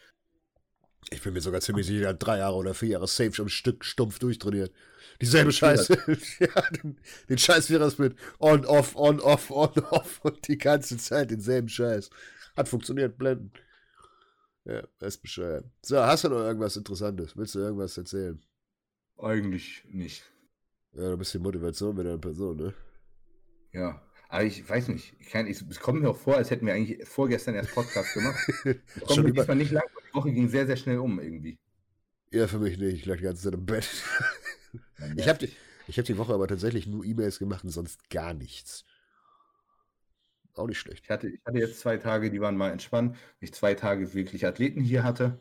Ich bin mir sogar ziemlich sicher, er drei Jahre oder vier Jahre safe schon ein Stück stumpf durchtrainiert. Dieselbe Scheiße. ja, den, den Scheiß wäre es mit on, off, on, off, on, off und die ganze Zeit denselben Scheiß. Hat funktioniert, blenden. Ja, ist bescheuert. So, hast du noch irgendwas Interessantes? Willst du irgendwas erzählen? Eigentlich nicht. Ja, ein bisschen Motivation mit einer Person, ne? Ja, aber ich weiß nicht. Ich kann, ich, es kommt mir auch vor, als hätten wir eigentlich vorgestern erst Podcast gemacht. Es kommt mir diesmal nicht lang. Die Woche ging sehr, sehr schnell um irgendwie. Ja, für mich nicht. Ich lag die ganze Zeit im Bett. ich habe die, hab die Woche aber tatsächlich nur E-Mails gemacht und sonst gar nichts. Auch nicht schlecht. Ich hatte, ich hatte jetzt zwei Tage, die waren mal entspannt. Ich zwei Tage wirklich Athleten hier hatte.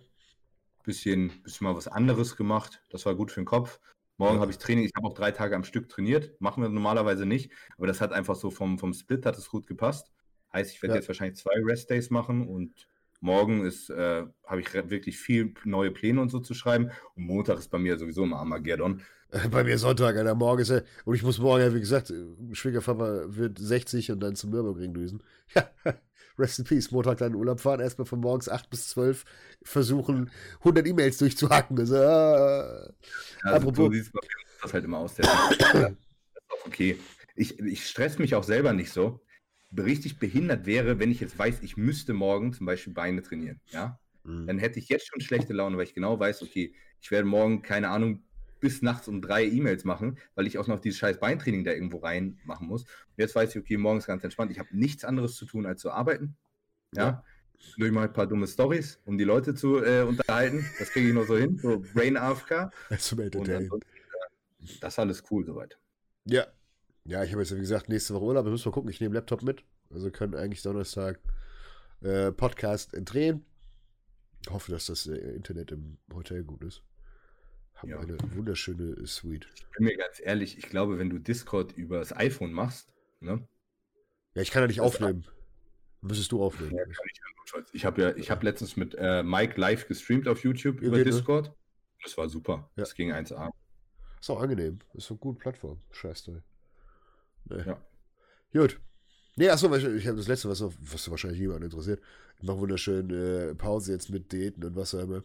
Bisschen, bisschen mal was anderes gemacht. Das war gut für den Kopf. Morgen habe ich Training. Ich habe auch drei Tage am Stück trainiert. Machen wir normalerweise nicht. Aber das hat einfach so vom, vom Split hat es gut gepasst. Heißt, ich werde ja. jetzt wahrscheinlich zwei Rest-Days machen und morgen ist, äh, habe ich wirklich viel neue Pläne und so zu schreiben. Und Montag ist bei mir sowieso immer Armageddon. Bei mir Sonntag, Alter. Morgen ist er. Und ich muss morgen, ja, wie gesagt, Schwiegervater wird 60 und dann zum Nürburgring düsen. Rest in Peace. Montag dann in Urlaub fahren. Erstmal von morgens 8 bis 12 versuchen, 100 E-Mails durchzuhacken. Also, äh, also apropos. So sieht das halt immer aus. Der das ist auch okay. Ich, ich stress mich auch selber nicht so. Richtig behindert wäre, wenn ich jetzt weiß, ich müsste morgen zum Beispiel Beine trainieren. Ja? Mhm. Dann hätte ich jetzt schon schlechte Laune, weil ich genau weiß, okay, ich werde morgen, keine Ahnung, bis nachts um drei E-Mails machen, weil ich auch noch dieses scheiß Beintraining da irgendwo rein machen muss. Und jetzt weiß ich, okay, morgens ganz entspannt. Ich habe nichts anderes zu tun, als zu arbeiten. Ja. ja. Durch mal ein paar dumme Stories, um die Leute zu äh, unterhalten. Das kriege ich noch so hin. So Brain AFK. Zum. Äh, das ist alles cool soweit. Ja. Ja, ich habe jetzt, wie gesagt, nächste Woche Urlaub. Wir müssen mal gucken. Ich nehme Laptop mit. Also können eigentlich Donnerstag äh, Podcast drehen. Ich hoffe, dass das äh, Internet im Hotel gut ist. Ja. eine wunderschöne Suite. Ich bin mir ganz ehrlich, ich glaube, wenn du Discord über das iPhone machst, ne? Ja, ich kann ja nicht aufnehmen. Müsstest du aufnehmen. Ja, ich, ich habe ja, ich habe letztens mit äh, Mike live gestreamt auf YouTube über Geht, ne? Discord. Ne? Das war super. Ja. Das ging 1A. Ist auch angenehm. Ist eine gute Plattform. Scheiße. Nee. Ja. Gut. Nee, achso, ich habe das letzte, was, was wahrscheinlich jemanden interessiert. Ich mache wunderschön äh, Pause jetzt mit Diäten und was auch immer.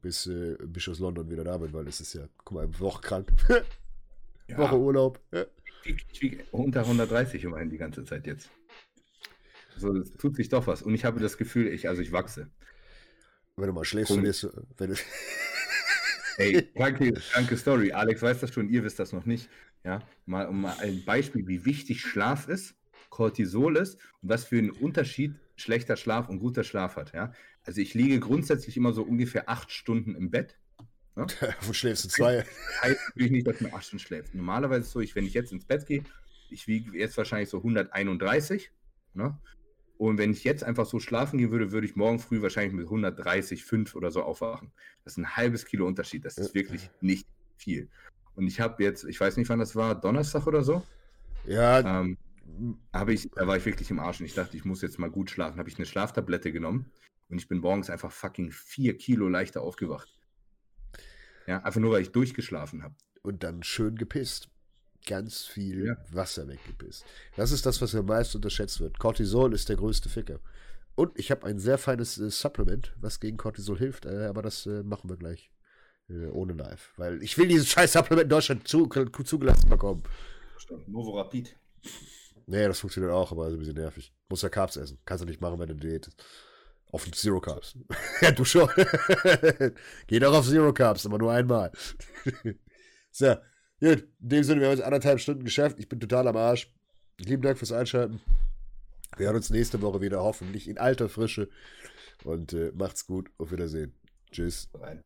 Bis, äh, bis ich aus London wieder da bin, weil es ist ja, guck mal, Woche krank. ja. Woche Urlaub. Ja. Ich wiege unter 130 immerhin die ganze Zeit jetzt. So, es tut sich doch was. Und ich habe das Gefühl, ich, also ich wachse. Wenn du mal schläfst, verlierst du. Wenn du Ey, danke, danke Story. Alex weiß das schon, ihr wisst das noch nicht. Ja, mal um mal ein Beispiel, wie wichtig Schlaf ist, Cortisol ist und was für einen Unterschied schlechter Schlaf und guter Schlaf hat. Ja, also ich liege grundsätzlich immer so ungefähr acht Stunden im Bett. Ne? Wo schläfst du zwei? Heißt natürlich nicht, dass man acht Stunden schläft. Normalerweise ist es so, ich, wenn ich jetzt ins Bett gehe, ich wiege jetzt wahrscheinlich so 131. Ne? Und wenn ich jetzt einfach so schlafen gehen würde, würde ich morgen früh wahrscheinlich mit 130, 5 oder so aufwachen. Das ist ein halbes Kilo Unterschied. Das ist wirklich nicht viel. Und ich habe jetzt, ich weiß nicht, wann das war, Donnerstag oder so. Ja. Ähm, habe ich, da war ich wirklich im Arsch und ich dachte, ich muss jetzt mal gut schlafen. Habe ich eine Schlaftablette genommen und ich bin morgens einfach fucking 4 Kilo leichter aufgewacht. Ja, einfach nur, weil ich durchgeschlafen habe. Und dann schön gepisst ganz viel ja. Wasser weggepisst. Das ist das, was am meisten unterschätzt wird. Cortisol ist der größte Ficker. Und ich habe ein sehr feines äh, Supplement, was gegen Cortisol hilft, äh, aber das äh, machen wir gleich äh, ohne Live. Weil ich will dieses scheiß Supplement in Deutschland zu, zugelassen bekommen. Novo Rapid. Nee, das funktioniert auch, aber ist ein bisschen nervig. Muss ja Carbs essen. Kannst du nicht machen, wenn du Diät ist. Auf Zero Carbs. ja, du schon. Geh doch auf Zero Carbs, aber nur einmal. so, gut. In dem Sinne, wir haben jetzt anderthalb Stunden geschafft. Ich bin total am Arsch. Lieben Dank fürs Einschalten. Wir hören uns nächste Woche wieder, hoffentlich in alter Frische. Und äh, macht's gut. Auf Wiedersehen. Tschüss. Rein.